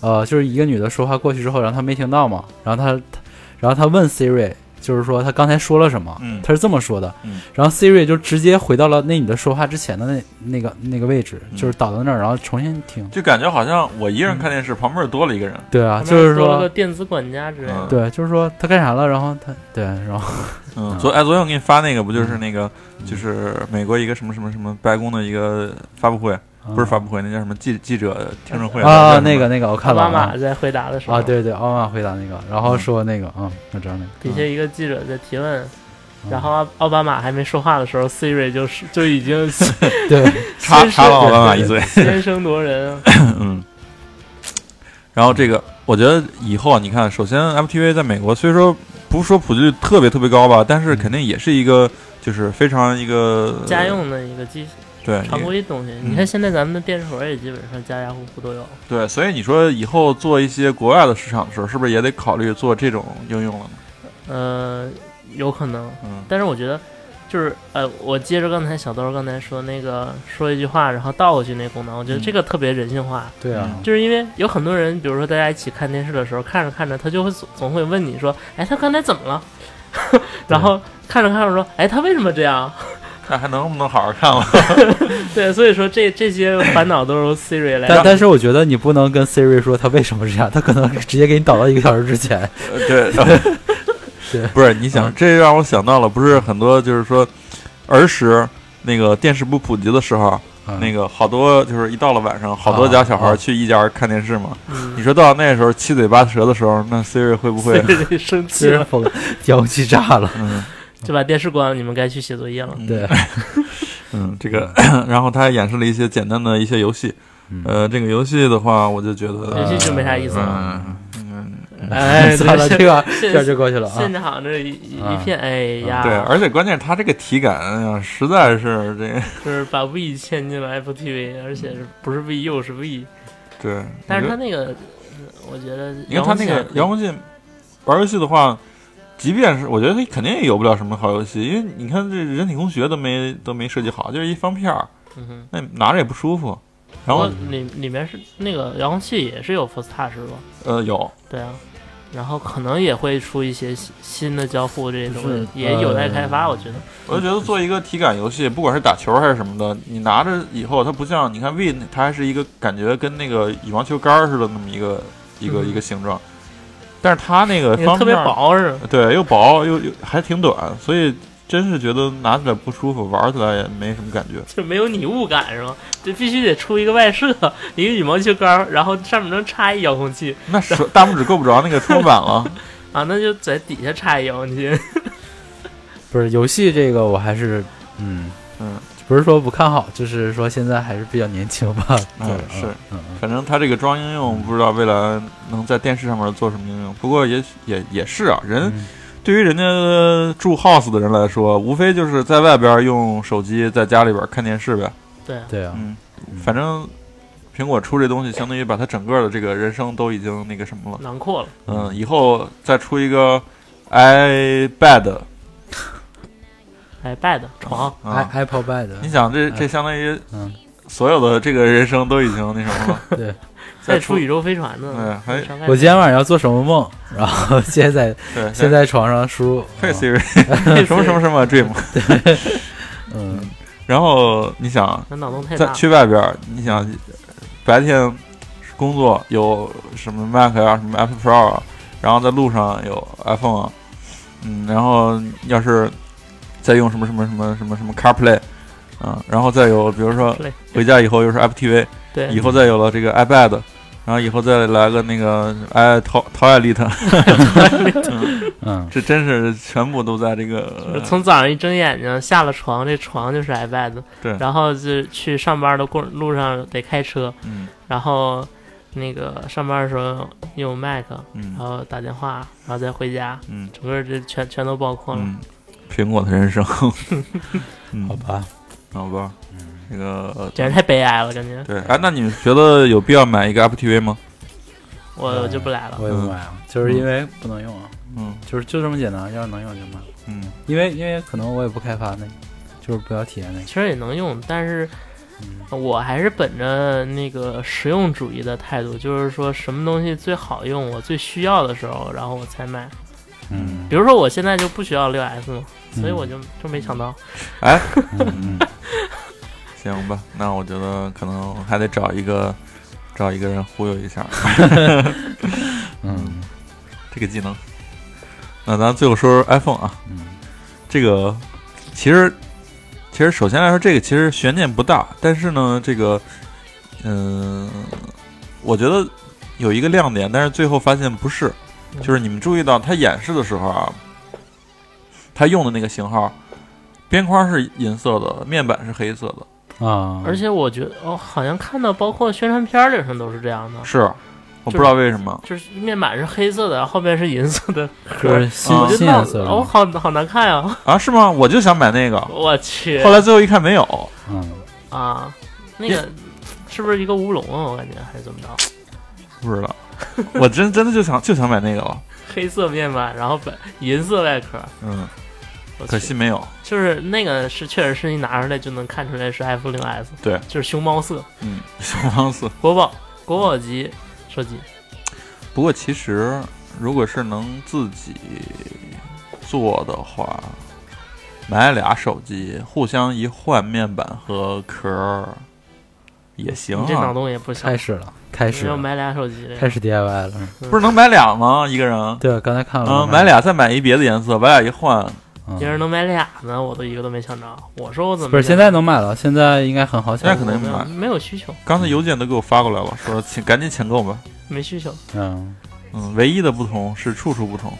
A: 呃，就是一个女的说话过去之后，然后她没听到嘛，然后她，然后她问 Siri，就是说她刚才说了什么，
B: 嗯
A: 他是这么说的，
B: 嗯
A: 然后 Siri 就直接回到了那女的说话之前的那那个那个位置，
B: 嗯
A: 就是倒到那儿，然后重新听。
B: 就感觉好像我一个人看电视，旁边多了一个人。
A: 对啊，就是说，
C: 电子管家之类的。
B: 嗯
A: 对，就是说他干啥了，然后他对，然后
B: 昨哎昨天我给你发那个，不就是那个，就是美国一个什么什么什么白宫的一个发布会，不是发布会，那叫什么记记者听证会
A: 嗯啊，那个那个我看了。奥
C: 巴马在回答的时候，
A: 啊，对对，奥巴马回答那个，然后
B: 嗯
A: 说那个啊，我知道那个
C: 底下一个记者在提问，
A: 嗯。
C: 然后奥奥巴马还没说话的时候，Siri 就是 就已经
A: 对，
B: 插插了奥巴马一嘴。
C: 先声夺人。啊。
B: 嗯，然后这个我觉得以后啊，你看，首先 MTV 在美国虽说不是说普及率特别特别高吧，但是肯定也是一个就是非常一个
C: 家用的一个机
B: 对
C: 常规东西。
B: 嗯
C: 你看现在咱们的电视盒也基本上家家户户都有。
B: 对，所以你说以后做一些国外的市场的时候，是不是也得考虑做这种应用了呢？
C: 呃，有可能，
B: 嗯
C: 但是我觉得，就是呃，我接着刚才小豆刚才说那个说一句话，然后倒过去那功能，我觉得
B: 嗯
C: 这个特别人性化。
A: 对啊，
C: 就是因为有很多人，比如说大家一起看电视的时候，看着看着，他就会总总会问你说：“哎，他刚才怎么了？” 然后看着看着说：“哎，他为什么这样
B: 看还能不能好好看了？？”
C: 对，所以说这这些烦恼都是由 Siri 来
A: 但但是我觉得你不能跟 Siri 说他为什么这样，他可能直接给你导到一个小时之前。
B: 呃 对
A: 对
B: 不是你想，这让我想到了，不是很多就是说儿时那个电视不普及的时候，
A: 嗯
B: 那个好多就是一到了晚上，好多家小孩
A: 啊
B: 去一家看电视嘛。
C: 嗯
B: 你说到那时候七嘴八舌的时候，那 Siri 会不会？
C: 生气了，
A: 虽然疯了，遥控器炸了。
B: 嗯
C: 就把电视关了，你们该去写作业了。
A: 对，
B: 嗯，这个，然后他还演示了一些简单的一些游戏。
A: 嗯
B: 呃，这个游戏的话，我就觉得，
C: 游戏就没啥意思了。
B: 嗯嗯嗯，
C: 哎，
A: 算了，
C: 对
A: 这个
C: 现
A: 这就过去了啊
C: 现。场这一一片哎呀，
B: 对，而且关键是他这个体感呀，实在是这个，
C: 就是把 V 嵌进了 Apple TV，而且是不是 V 又是 V，
B: 对。
C: 但是
B: 我觉得
C: 它那个，嗯我觉得
B: 因为他那个遥
C: 遥
B: 控器玩游戏的话，即便是我觉得它肯定也有不了什么好游戏，因为你看这人体工学都没都没设计好，就是一方片儿，
C: 嗯，
B: 那拿着也不舒服。然后
C: 里里面是那个遥控器也是有 Force Touch 是吧？
B: 呃有，
C: 对啊，然后可能也会出一些新新的交互这些东西，也有待开发，
A: 呃
C: 我觉得。
B: 我就觉得做一个体感游戏，不管是打球还是什么的，你拿着以后，它不像你看 V，它还是一个感觉跟那个羽毛球杆似的那么一个一个、
C: 嗯
B: 一个形状，但是它那个
C: 方特别薄是吧？
B: 对，又薄又又还挺短，所以真是觉得拿起来不舒服，玩起来也没什么感觉。
C: 就没有拟物感是吗？这必须得出一个外设，一个羽毛球杆，然后上面能插一遥控器
B: 那手大拇指够不着那个触摸板了。
C: 啊，那就在底下插一遥控器。
A: 不是游戏这个，我还是嗯
B: 嗯，
A: 不是说不看好，就是说现在还是比较年轻吧。
B: 嗯
A: 对
B: 是，
A: 嗯嗯
B: 反正它这个装应用不知道未来能在电视上面做什么应用。不过也也也是啊，人
A: 嗯
B: 对于人家住 house 的人来说，无非就是在外边用手机，在家里边看电视呗。
C: 对，
A: 对啊，
B: 嗯，反正苹果出这东西，相当于把它整个的这个人生都已经那个什么了。
C: 囊括了。
B: 嗯，以后再出一个 iPad
C: 哎，bad 床，
B: 啊
A: ，i Apple Pad，
B: 你想这这相当于
A: 嗯，
B: 所有的这个人生都已经那什么了。
A: 对，
C: 再出宇宙飞船呢。
B: 对还
A: 我今天晚上要做什么梦，然后现在
B: 对，
A: 先在床上输入，
B: 嘿
A: 啊
B: Siri 什么什么什么 Dream，对
A: 嗯
B: 然后你想
C: 那脑洞太大。
B: 去外边儿，你想白天工作有什么 Mac 啊，什么 Apple Pro 啊，然后在路上有 iPhone 啊，嗯，然后要是再用什么什么什么什么什么 CarPlay 啊，然后再有比如说回家以后又是 Apple TV，
C: 对，
B: 以后再有了这个 iPad，然后以后再来个那个哎淘淘爱丽特，
A: 嗯。
B: 这真是全部都在这个
C: 从早上一睁眼睛下了床，这床就是 iPad，
B: 对。
C: 然后就去上班的过路上得开车，
B: 嗯。
C: 然后那个上班的时候用 Mac，嗯。然
B: 嗯
C: 后打电话，然后再回家，
B: 嗯。
C: 整个这全全都包括了。
B: 嗯，苹果的人生，嗯。
A: 好，吧，
B: 好吧，那个呃
C: 简直太悲哀了，感觉。
B: 对，哎，那你们觉得有必要买一个 Apple TV 吗？
C: 我我就不来了。
A: 我也不买了，就是因为不能用啊，
B: 嗯。
A: 就是就这么简单，要是能用就买，
B: 嗯。
A: 因为因为可能我也不开发那个，就是不要体验那个，
C: 其实也能用，但是
A: 嗯。
C: 我还是本着那个实用主义的态度，就是说什么东西最好用，我最需要的时候，然后我才买。
A: 嗯。
C: 比如说我现在就不需要六 S 嘛，所以我就就没想到。
B: 哎，行吧，那我觉得可能还得找一个找一个人忽悠一下。
A: 嗯。
B: 这个技能。那咱最后说说 iPhone 啊，
A: 嗯。
B: 这个其实其实首先来说，这个其实悬念不大，但是呢，这个嗯、我觉得有一个亮点，但是最后发现不是，就是你们注意到它演示的时候啊，它用的那个型号，边框是银色的，面板是黑色的，
A: 啊，
C: 而且我觉得，哦，好像看到包括宣传片里上都是这样的，
B: 是，我不知道为什么，
C: 就是面板是黑色的，后面是银色的。壳我就闹
A: 新颜色的。
C: 哦，好好难看呀！
B: 啊，是吗？我就想买那个，
C: 我去，
B: 后来最后一看没有，
A: 嗯。
C: 啊，那个是不是一个乌龙啊？我感觉还是怎么着？
B: 不知道，我真真的就想就想买那个了，
C: 黑色面板，然后本银色外壳，
B: 嗯，可惜没有，
C: 就是那个是确实是你拿出来就能看出来是 F 零 S，
B: 对，
C: 就是熊猫色，
B: 嗯，熊猫色。
C: 国宝国宝级设计，
B: 不过其实如果是能自己做的话，买俩手机互相一换面板和壳儿也行
C: 你这脑
B: 啊，
C: 洞也不小。
A: 开，始了，开始
C: 要买俩手机，
A: 开始 DIY 了，
B: 不是能买俩吗？一个人，
A: 对，刚才看了，
B: 嗯，买俩再买一别的颜色，把俩一换，
A: 嗯。
C: 别人能买俩呢，我都一个都没抢着。我说我怎么
A: 不是现在能买了，现在应该很好抢，
B: 现在可能
C: 没
B: 买。
C: 没有需求，
B: 刚才邮件都给我发过来了，说请赶紧抢购吧。
C: 没需求。
A: 嗯。
B: 嗯，唯一的不同是处处不同。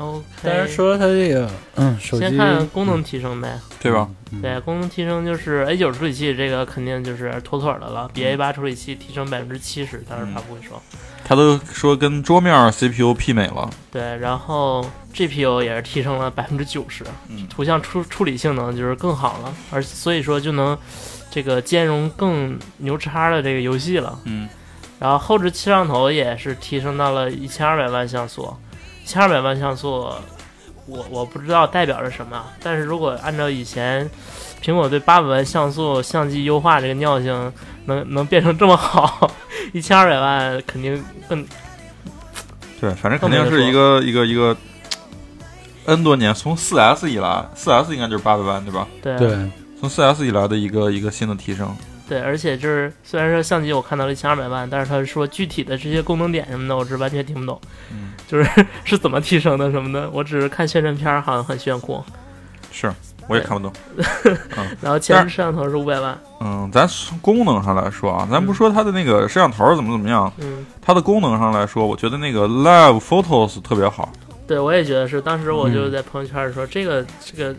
A: 嗯
C: ，OK，
A: 但是说它这个嗯手机
C: 先看功能提升呗。
B: 对吧？
A: 嗯
C: 对，功能提升就是 A 九处理器，这个肯定就是妥妥的了，比 A 八处理器提升百分之七十，当然发布会说。
B: 他都说跟桌面 CPU 媲美了。
C: 对，然后 GPU 也是提升了百分之九十，
B: 嗯
C: 图像处处理性能就是更好了，而所以说就能这个兼容更牛叉的这个游戏了。
B: 嗯
C: 然后后置摄像头也是提升到了一千二百万像素，一千二百万像素，我我不知道代表着什么，但是如果按照以前苹果对八百万像素相机优化这个尿性，能能变成这么好，一千二百万肯定更
B: 对，反正肯定是一个一个一个 N 多年，从四 S 以来四 S 应该就是八百万对吧？
C: 对
A: 对，
B: 从四 S 以来的一个一个新的提升。
C: 对，而且就是虽然说相机我看到了一千二百万，但是他说具体的这些功能点什么的，我是完全听不懂，
B: 嗯
C: 就是是怎么提升的什么的，我只是看宣传片儿好像很炫酷。
B: 是，我也看不懂。
C: 然后前置摄像头是五百万，
B: 嗯，咱从功能上来说啊，咱不说它的那个摄像头怎么怎么样，
C: 嗯，
B: 它的功能上来说，我觉得那个 Live Photos 特别好。
C: 对我也觉得是，当时我就
A: 嗯
C: 在朋友圈里说、这个这个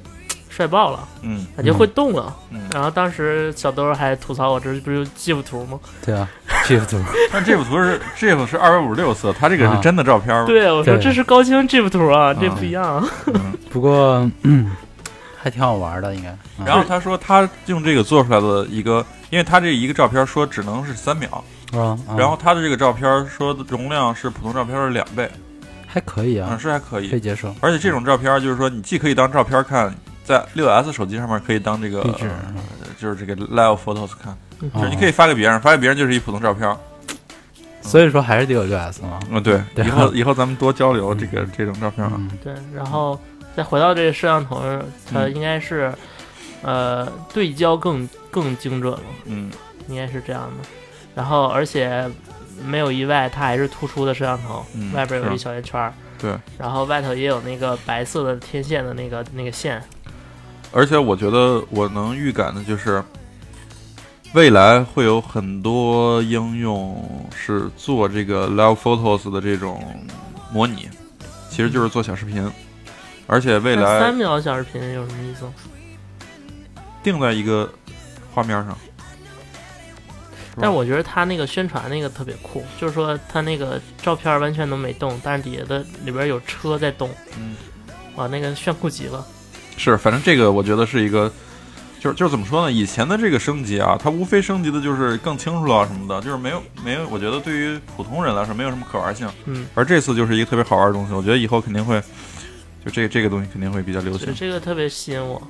C: 帅爆了，
B: 嗯
C: 感觉会动了。
B: 嗯，
C: 然后当时小兜还吐槽我这不是 GIF 图吗？
A: 对啊，，GIF 图
B: 但这幅图是这幅是二百五十六色，它这个是
A: 啊
B: 真的照片吗。
C: 对，我说这是高清 GIF 图啊，这
B: 啊
C: 不一样。
B: 嗯
A: 不过嗯，还挺好玩的，应该。嗯
B: 然后他说他用这个做出来的一个，因为他这一个照片说只能是三秒，
A: 啊，啊
B: 然后他的这个照片说的容量是普通照片的两倍，
A: 还可以
B: 嗯，
A: 啊，
B: 是还可以。
A: 可以接受。
B: 而且这种照片就是说，你既可以当照片看，在六 S 手机上面可以当这个
A: 壁纸
B: 呃就是这个 Live Photos 看，就是你可
A: 以，
B: 发给别人，发给别人就是一普通照片。
A: 所以说还是得有六 S 嘛。
B: 嗯，对，以后以后咱们多交流这个这种照片啊。
A: 嗯，
C: 对，然后再回到这个摄像头，它
B: 嗯
C: 应该是、呃对焦更更精准了，
B: 嗯。
C: 应该是这样的。然后而且没有意外，它还是突出的摄像头，
B: 嗯
C: 外边有一小圆圈儿，
B: 对，
C: 然后外头也有那个白色的天线的那个那个线。
B: 而且我觉得我能预感的就是，未来会有很多应用是做这个 Live Photos 的这种模拟，其实就是做小视频，而且未来
C: 三秒小视频有什么意思？
B: 定在一个画面上。
C: 但是我觉得他那个宣传那个特别酷，就是说他那个照片完全都没动，但是底下的里边有车在动，
B: 嗯，
C: 哇，那个炫酷极了。
B: 是，反正这个我觉得是一个，就是就是怎么说呢？以前的这个升级啊，它无非升级的就是更清楚了什么的，就是没有没有，我觉得对于普通人来说没有什么可玩性。
C: 嗯，
B: 而这次就是一个特别好玩的东西，我觉得以后肯定会，就这这个东西肯定会比较流
C: 对
B: 行。
C: 这个特别吸引我。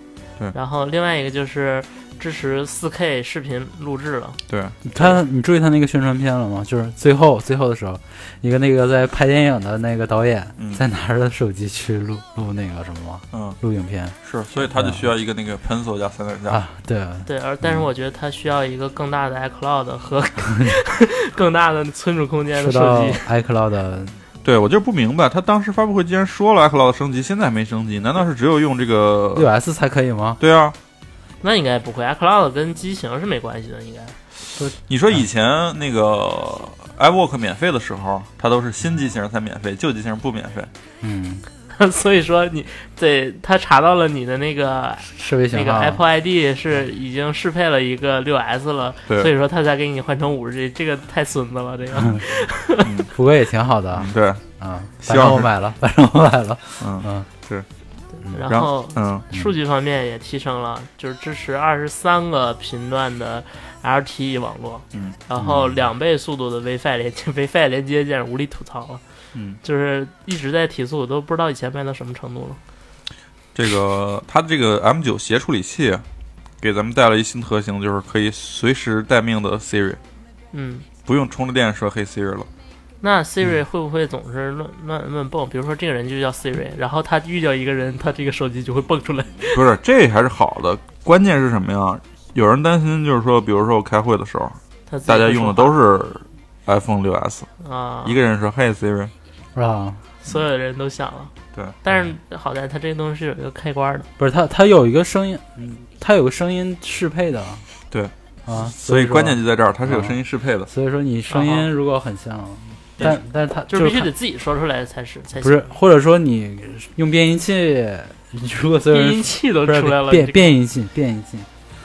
B: 对
C: 然后另外一个就是支持 4K 视频录制了。
B: 对，
A: 他你注意他那个宣传片了吗？就是最后最后的时候，一个那个在拍电影的那个导演
B: 嗯
A: 在拿着手机去录录那个什么吗？
B: 嗯，
A: 录影片
B: 是，所以他就需要一个那个 pencil 加三脚架。
A: 啊，对，
C: 对，而但是
B: 嗯
C: 我觉得他需要一个更大的 iCloud 和 更大的存储空间的
A: 说到
C: 手机。
A: iCloud，
B: 对我就是不明白，他当时发布会既然说了 iCloud 升级，现在还没升级，难道是只有用这个？
A: 六 S 才可以吗？
B: 对啊，
C: 那应该不会，iCloud 跟机型是没关系的，应该。
B: 你说以前那个 iWork 免费的时候，它都是新机型才免费，旧机型不免费。
A: 嗯，
C: 所以说你对他查到了你的那个
A: 设备型
C: 那个 Apple ID 是已经适配了一个六 S 了，
B: 对
C: 所以说他才给你换成五十 G，这个太孙子了，这个。
A: 不过也挺好的
B: 嗯，对，
A: 啊，反正
B: 希望
A: 我买了，反正我买了，
B: 嗯
A: 嗯，
B: 是，
C: 然
B: 然
C: 后
B: 嗯
C: 数据方面也提升了，就是支持二十三个频段的 LTE 网络，
B: 嗯
C: 然后两倍速度的 WiFi 连接，WiFi 连接简直无力吐槽了，
B: 嗯，
C: 就是一直在提速，都不知道以前卖到什么程度了。
B: 这个它这个 M9 协处理器给咱们带来一新特性，就是可以随时待命的 Siri，
C: 嗯，
B: 不用充着电说嘿 Siri 了。
C: 那 Siri 会不会总是乱乱乱蹦？比如说这个人就叫 Siri，然后他遇到一个人，他这个手机就会蹦出来。
B: 不是，这还是好的，关键是什么呀？有人担心，就是说，比如说我开会的时候，大家用的都是 iPhone 6 S，、
C: 啊，
B: 一个人说嘿 Siri，
A: 是吧？
C: 所有的人都响了。
B: 对，
C: 但是好在它这个东西是有一个开关的。
A: 不是它，它有一个声音，嗯，它有个声音适配的，
B: 对
A: 啊，
B: 所以关键就在这儿，它是有声音适配的。
A: 所以说你声
C: 啊
A: 音如果很像，但但是它
C: 就是必须得自己说出来才是才行。
A: 不是，或者说你用变音器，如果所有人
C: 变音器都出来了，
A: 变变音器，变音器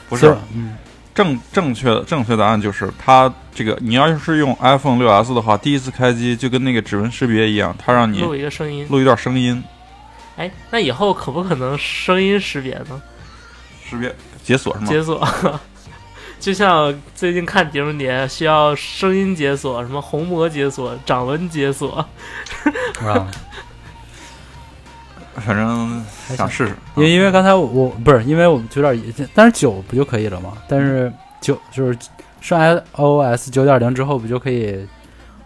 B: 不是
A: 嗯，
B: 正正确的正确答案就是它这个，你要是用 iPhone 六 S 的话，第一次开机就跟那个指纹识别一样，它让你
C: 录一个声音。
B: 录一段声音
C: 哎，那以后可不可能声音识别呢？
B: 识别解锁是吗？
C: 解锁，就像最近看碟中谍需要声音解锁，什么虹膜解锁、掌纹解锁。
A: 是吧？
B: 反正
A: 还
B: 想试试。
A: 因为因为刚才我我不是因为我们有点儿，但是九不就可以了吗？但是九就是上 iOS 九点零之后不就可以？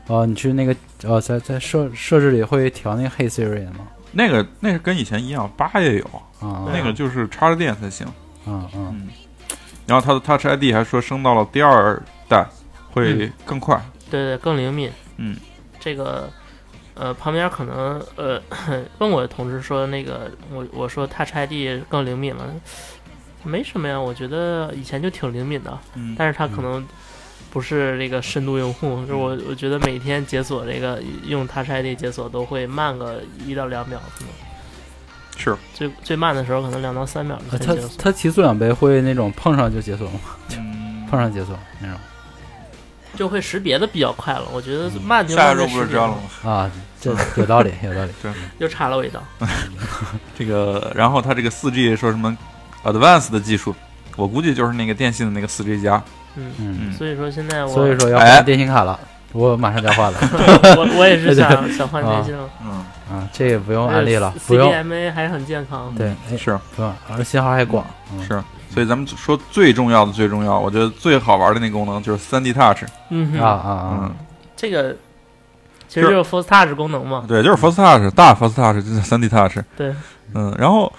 A: 呃，你去那个呃，在在设设置里会调那个 Hey Siri 吗？
B: 那个那个跟以前一样，八也有，
A: 啊，
B: 那个就是插着电才行。
A: 嗯嗯，
B: 然后它的 Touch ID 还说升到了第二代会更快。
C: 对对，更灵敏。
B: 嗯，
C: 这个呃旁边可能呃 问我的同事说那个我我说 Touch ID 更灵敏了，没什么呀，我觉得以前就挺灵敏的，
B: 嗯，
C: 但是它可能不是这个深度用户，就是我我觉得每天解锁这个用 Touch ID 解锁都会慢个一到两秒，可能
B: 是
C: 最最慢的时候可能两到三秒就
A: 呃它
C: 先解锁。
A: 它提速两倍会那种碰上就解锁吗？
B: 嗯
A: 碰上解锁那种
C: 就会识别的比较快了，我觉得慢就慢
B: 下一周不是这样了吗？
A: 啊，这有道理，有道理。
C: 又插了我一刀。
B: 这个，然后它这个四 G 说什么 Advanced 的技术，我估计就是那个电信的那个四 G 加。
C: 嗯，
A: 嗯，
C: 所以说现在我
A: 所以说要
B: 哎
A: 换电信卡了，我马上就要换了
C: 我我也是想想换电信了。
B: 嗯，
A: 啊，这也不用安利了，不用
C: CDMA 还是很健康。
A: 对，哎
B: 是
A: 不用，而信号还广，嗯
B: 是，所以咱们说最重要的最重要，我觉得最好玩的那个功能就是三 D Touch。
C: 嗯哼
A: 啊啊啊
B: 嗯，，
C: 这个其实就是 Force Touch 功能嘛。
B: 对，就是 Force Touch，大 Force Touch 就是3 D Touch。
C: 对，
B: 嗯，然后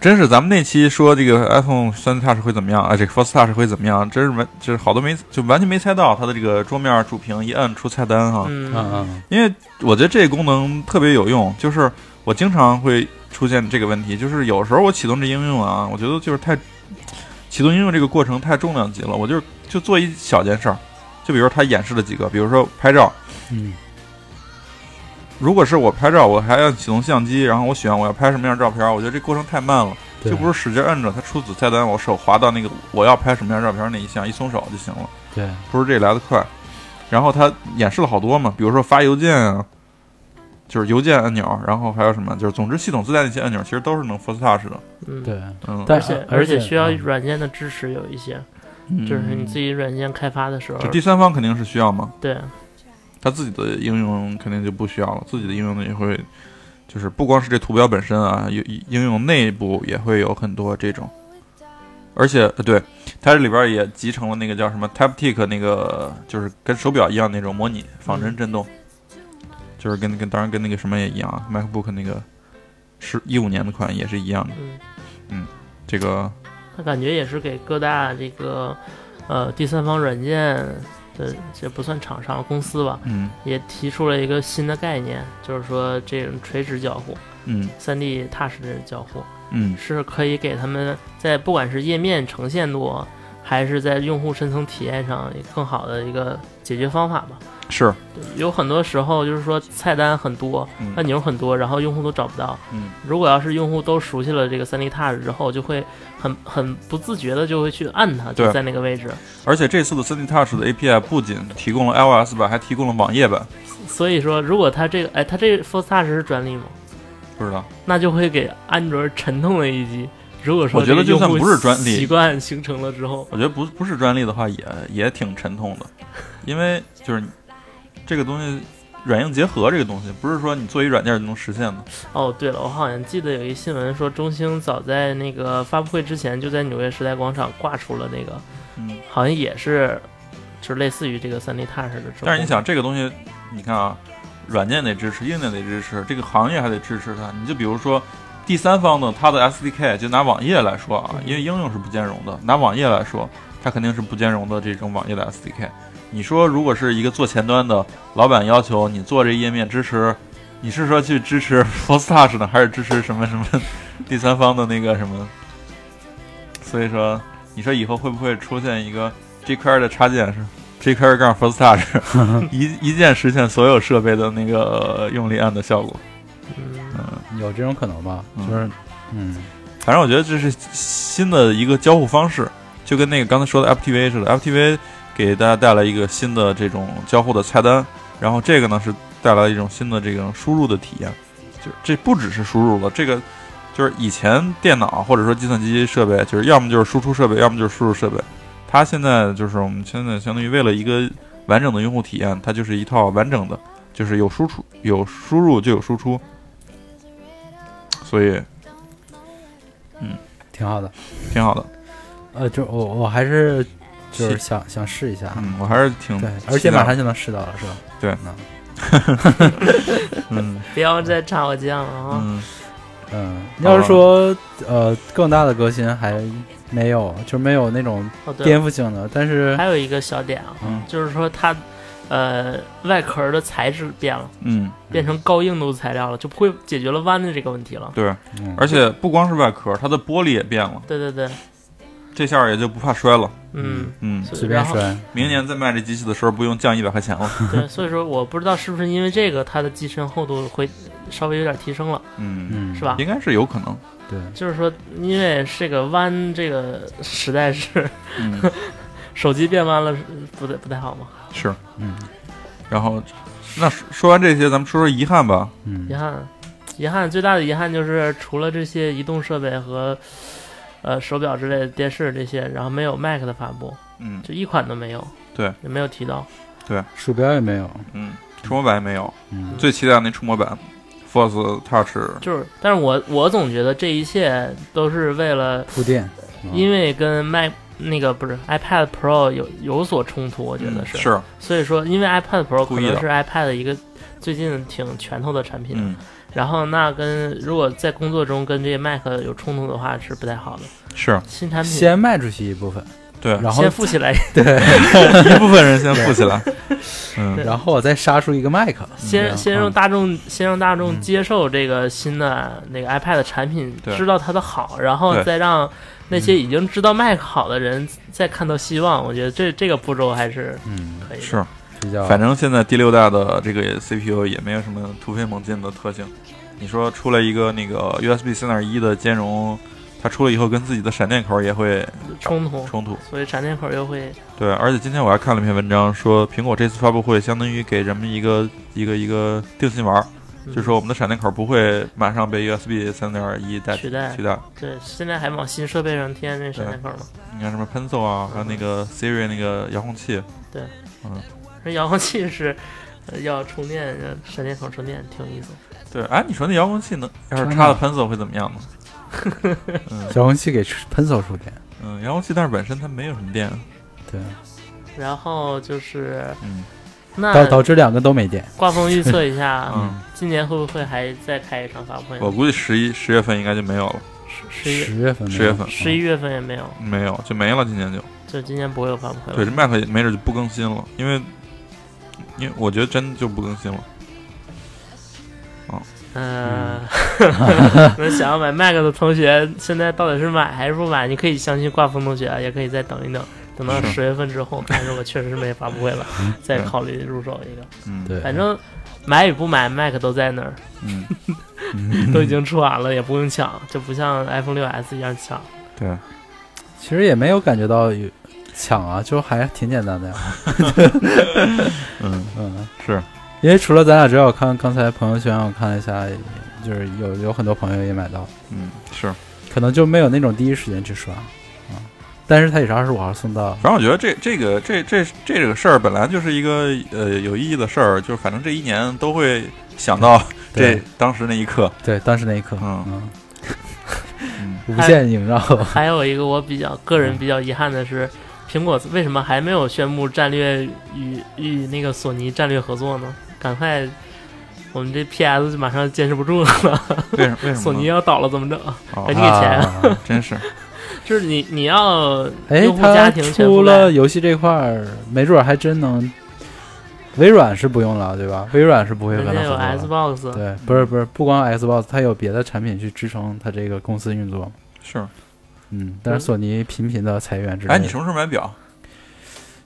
B: 真是咱们那期说这个 iPhone 3 D Touch 会怎么样啊？这个 Force Touch 会怎么样？真是完，就是好多没就完全没猜到它的这个桌面主屏一摁出菜单哈。
C: 嗯
A: 嗯嗯
B: 因为我觉得这个功能特别有用，就是我经常会出现这个问题，就是有时候我启动这应用啊，我觉得就是太启动应用这个过程太重量级了，我就是就做一小件事儿，就比如他演示了几个，比如说拍照，
A: 嗯
B: 如果是我拍照，我还要启动相机，然后我选我要拍什么样的照片，我觉得这过程太慢了，就不是使劲摁着它出子菜单，我手滑到那个我要拍什么样照片那一项，一松手就行了。
A: 对，
B: 不是这来的快。然后它演示了好多嘛，比如说发邮件啊，就是邮件按钮，然后还有什么，就是总之系统自带那些按钮，其实都是能 Force Touch 的。
C: 嗯，
A: 对，
B: 嗯，
A: 但
C: 而且
A: 而且
C: 且需要
A: 嗯
C: 软件的支持有一些，就是你自己软件开发的时候。
B: 就，第三方肯定是需要嘛，
C: 对，
B: 它自己的应用肯定就不需要了，自己的应用呢也会，就是不光是这图标本身啊，有应用内部也会有很多这种。而且，呃对，它这里边也集成了那个叫什么 Taptic 那个，就是跟手表一样那种模拟仿真震动，就是跟跟当然跟那个什么也一样啊，MacBook 那个是一五年的款也是一样的。
C: 嗯，
B: 这个
C: 它感觉也是给各大这个呃第三方软件的这不算厂商公司吧，
B: 嗯。
C: 也提出了一个新的概念，就是说这种垂直交互、
B: 嗯。
C: 三 D Touch 的交互
B: 嗯。
C: 是可以给他们在不管是页面呈现度，还是在用户深层体验上更好的一个解决方法吧。
B: 是
C: 有很多时候就是说菜单很多，
B: 嗯
C: 按钮很多，然后用户都找不到。
B: 嗯
C: 如果要是用户都熟悉了这个三 D Touch 之后，就会很很不自觉的就会去按它，就在那个位置。
B: 而且这次的三 D Touch 的 API 不仅提供了 iOS 版，还提供了网页版，
C: 所以说，如果它这个，哎，它这个 Force Touch 是专利吗？
B: 不知道。
C: 那就会给安卓沉痛的一击。如果说
B: 我觉得就算不是专利
C: 习惯形成了之后，
B: 我觉得不不是专利的话也，也挺沉痛的，因为就是这个东西软硬结合，这个东西不是说你做一软件就能实现的。
C: 哦，对了，我好像记得有一新闻说，中兴早在那个发布会之前就在纽约时代广场挂出了那个，
B: 嗯，
C: 好像也是，就是类似于这个三 D Touch 的。
B: 但是你，想这个东西，你看啊，软件得支持，硬件得支持，这个行业还得支持它。你就比如说第三方的它的 SDK，就拿网页来说啊，因为应用是不兼容的，拿网页来说，它肯定是不兼容的这种网页的 SDK。你说如果是一个做前端的老板要求你做这页面支持，你是说去支持 Force Touch 呢，还是支持什么什么第三方的那个什么？所以说，你说以后会不会出现一个 jQuery 的插件是 jQuery 杠 Force Touch，一一键实现所有设备的那个呃用力按的效果？
C: 嗯，
A: 有这种可能吧？
B: 嗯
A: 就是，嗯，
B: 反正我觉得这是新的一个交互方式，就跟那个刚才说的 FTV 似的，FTV 给大家带来一个新的这种交互的菜单，然后这个呢是带来一种新的这种输入的体验，就这不只是输入了，这个就是以前电脑或者说计算机设备，就是要么就是输出设备，要么就是输入设备，它现在就是我们现在相当于为了一个完整的用户体验，它就是一套完整的，就是有输出有输入就有输出，所以嗯
A: 挺好的。
B: 挺好的。
A: 呃，就我我还是就是
B: 是
A: 想想试一下，
B: 嗯，我还是挺
A: 对，而且马上就能试到了，是吧？
B: 对。
A: 嗯。
B: 嗯。
C: 不要再插我酱了啊！
B: 嗯，
A: 嗯，要是说呃更大的革新还没有，就没有那种颠，覆性的。但是
C: 还有一个小点啊，
A: 嗯。
C: 就是说它呃外壳的材质变了，
B: 嗯，
C: 变成高硬度材料了，就不会解决了弯的这个问题了。
B: 对，
A: 嗯。
B: 而且不光是外壳，它的玻璃也变了，
C: 对对对，
B: 这下也就不怕摔了。
C: 嗯，
B: 嗯，
A: 随便摔，
B: 明年再卖这机器的时候，不用降一百块钱了。
C: 对，所以说我不知道是不是因为这个它的机身厚度会稍微有点提升了，
B: 嗯，
A: 嗯，
C: 是吧？
B: 应该是有可能。
A: 对，
C: 就是说，因为这个弯这个实在是
B: 嗯，
C: 手机变弯了，不太不太好嘛。
B: 是。
A: 嗯
B: 然后，那说说完这些，咱们说说遗憾吧。
A: 嗯
C: 遗憾，遗憾最大的遗憾就是除了这些移动设备和呃手表之类的电视这些，然后没有 Mac 的发布，
B: 嗯
C: 就一款都没有。
B: 对，
C: 也没有提到。
A: 对鼠标也没有，
B: 嗯，触摸板也没有，
A: 嗯
B: 最期待那触摸板，Force Touch。
C: 就是，但是我我总觉得这一切都是为了，
A: 铺垫，
C: 因为跟 Mac 那个不是 iPad Pro 有有所冲突，我觉得是。
B: 嗯是，
C: 所以说，因为 iPad Pro 可能是 iPad 一个最近挺拳头的产品，
B: 嗯，
C: 然后那跟如果在工作中跟这些 Mac 有冲突的话是不太好的。
B: 是
C: 新产品
A: 先卖出去一部分，
B: 对，
A: 然后
C: 先富起来，对
B: 一部分人先富起来。嗯，
A: 然后我再杀出一个 Mac，，
C: 先先让
A: 嗯
C: 大众先让大众
B: 嗯
C: 接受这个新的那个 iPad 产品，
B: 对
C: 知道它的好，然后再让那些已经知道 Mac 好的人再看到希望。我觉得这这个步骤还是
A: 嗯，
C: 可以的。
B: 是，
A: 比较，
B: 反正现在第六代的这个 CPU 也没有什么突飞猛进的特性。你说出来一个那个 USB 三点一的兼容，它出了以后跟自己的闪电口也会
C: 冲突，
B: 冲突。
C: 所以闪电口又会
B: 对，而且今天我还看了一篇文章，说苹果这次发布会相当于给人们一个一个一个定心丸，
C: 嗯
B: 就是说我们的闪电口不会马上被 USB 三点一代
C: 取代
B: 取代。
C: 对，现在还往新设备上添那闪电口吗。
B: 你看什么 Pencil 啊，还有那个 Siri 那个遥控器，
C: 这遥控器是呃要充电，呃闪电口充电，挺有意思。
B: 对，哎，你说那遥控器能要是插了 Pencil 会怎么样呢？嗯。
A: 遥控器给 Pencil 充电，
B: 嗯，遥控器但是本身它没有什么电，
A: 对，
C: 然后就是
B: 嗯。
C: 那
A: 导导致两个都没电，
C: 刮风预测一下，
B: 嗯，
C: 今年会不会还再开一场发布会？
B: 我估计十一十月份应该就没有了，
C: 十
A: 十月份，
B: 十月份
C: 十一月份也没有，
B: 没有就没了，今年就。
C: 就今年不会有发布会了。
B: 对，这 Mac 也没准就不更新了，因为因为我觉得真的就不更新了，
C: 嗯，那想要买 Mac 的同学，现在到底是买还是不买？你可以相信挂风同学，啊也可以再等一等，等到
B: 是
C: 十月份之后，看如果确实是没发布会了，再考虑入手一个。
B: 嗯，
A: 对，
C: 反正买与不买，Mac 都在那儿，
B: 嗯，
A: 嗯。
C: 都已经出完了，也不用抢，就不像 iPhone 六 S 一样抢。
B: 对，
A: 其实也没有感觉到有抢啊，就还挺简单的呀。
B: 嗯
A: 嗯，
B: 是，
A: 因为除了咱俩之外，我看刚才朋友圈我看了一下，就是有有很多朋友也买到，
B: 嗯是，
A: 可能就没有那种第一时间去刷啊。但是它也是二十五号送到，
B: 反正我觉得这这个这这这个事儿本来就是一个呃有意义的事儿，就是反正这一年都会想到 这
A: 对
B: 当时那一刻，
A: 对，当时那一刻，
B: 嗯。
A: 嗯，
B: 嗯。
A: 无限萦绕，
C: 还有一个我比较个人比较遗憾的是，苹果为什么还没有宣布战略与与那个索尼战略合作呢？赶快，我们这 PS 就马上坚持不住了，
B: 为什么为什么？
C: 索尼要倒了怎么整？
B: 哦
C: 赶紧给钱
A: 啊
B: 真是，
C: 就是你你要
A: 哎
C: 用，户家
A: 它
C: 庭全
A: 除
C: 覆盖
A: 了游戏这块儿，没准还真能。微软是不用了，对吧？微软是不会和
C: 人家有
A: 它合作了。
C: Xbox，
A: 对，不是不是，不光 Xbox，它有别的产品去支撑它这个公司运作。
B: 是。
A: 嗯，但是索尼频频的裁员之类的。
B: 哎，你什么时候买表？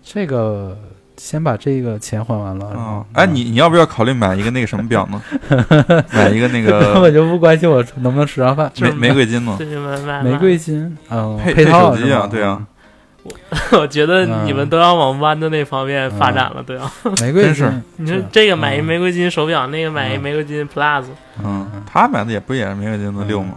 A: 这个先把这个钱还完了。然后
B: 啊，哎，你你要不要考虑买一个那个什么表呢？买一个那个
A: 根
B: 个
A: 本就不关心我能不能吃上饭。
B: 玫玫瑰金呢？
C: 对买买
A: 玫瑰金，嗯，
B: 配
A: 配套
B: 配手机啊对啊，
C: 我觉得你们
A: 嗯
C: 都要往弯的那方面发展了，都要。
A: 玫瑰
B: 真是
A: 金。
C: 你说这个买一
A: 嗯
C: 玫瑰金手表，那个买一
A: 嗯
C: 玫瑰金 Plus，
B: 嗯，他买的也不也是玫瑰金的六吗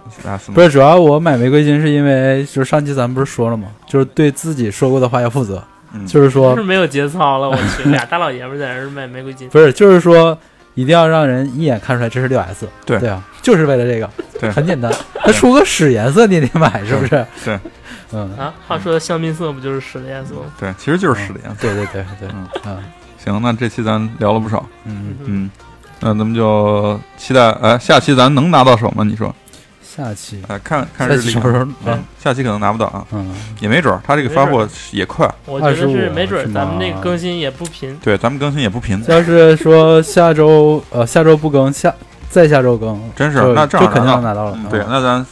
A: 不是，主要我买玫瑰金是因为，就是上期咱们不是说了吗？就是对自己说过的话要负责，
B: 嗯
A: 就是说
C: 是没有节操了。我去，俩大老爷们儿在那儿买玫瑰金。
A: 不是，就是说一定要让人一眼看出来这是六 S。
B: 对
A: 对啊，就是为了这个，
B: 对
A: 很简单。它出个屎颜色你得买，是不是？
B: 对，
A: 嗯，
C: 啊，话说香槟色不就是十的颜色吗？
B: 对，其实就是十的颜色。
A: 对对对对，
B: 嗯
A: 嗯
B: 行，那这期咱聊了不少，
A: 嗯，
B: 嗯，那咱们就期待，哎，下期咱能拿到手吗？你说？
A: 下期，
B: 哎，看看日历
A: 下期什么时候
B: 嗯
A: 啊？，
B: 下期可能拿不到啊，
A: 嗯，
B: 也没准儿，他这个发货也快，
C: 我觉得是没准儿咱们这个更新也不频。
B: 对，咱们更新也不频，
A: 要是说下周呃下周不更，下再下周更，
B: 真是那正好
A: 就肯定
B: 拿到
A: 能拿到了
B: 嗯，。对，那咱就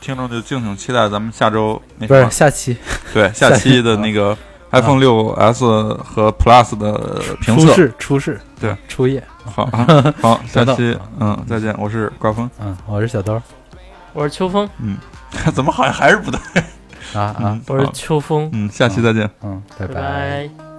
B: 听众就敬请期待咱们下周那
A: 不是，下期。
B: 对，下期的那个 iPhone 六 S 和 Plus 的评测。
A: 初试初试，
B: 对。
A: 初夜。
B: 好，啊 好，下期嗯再见，我是刮风，
A: 嗯，我是小刀。
C: 我是秋风。
B: 嗯，怎么好像还是不对？
A: 啊啊。
B: 嗯，
C: 我是秋风，
B: 嗯，下期再见。
A: 嗯，拜
C: 拜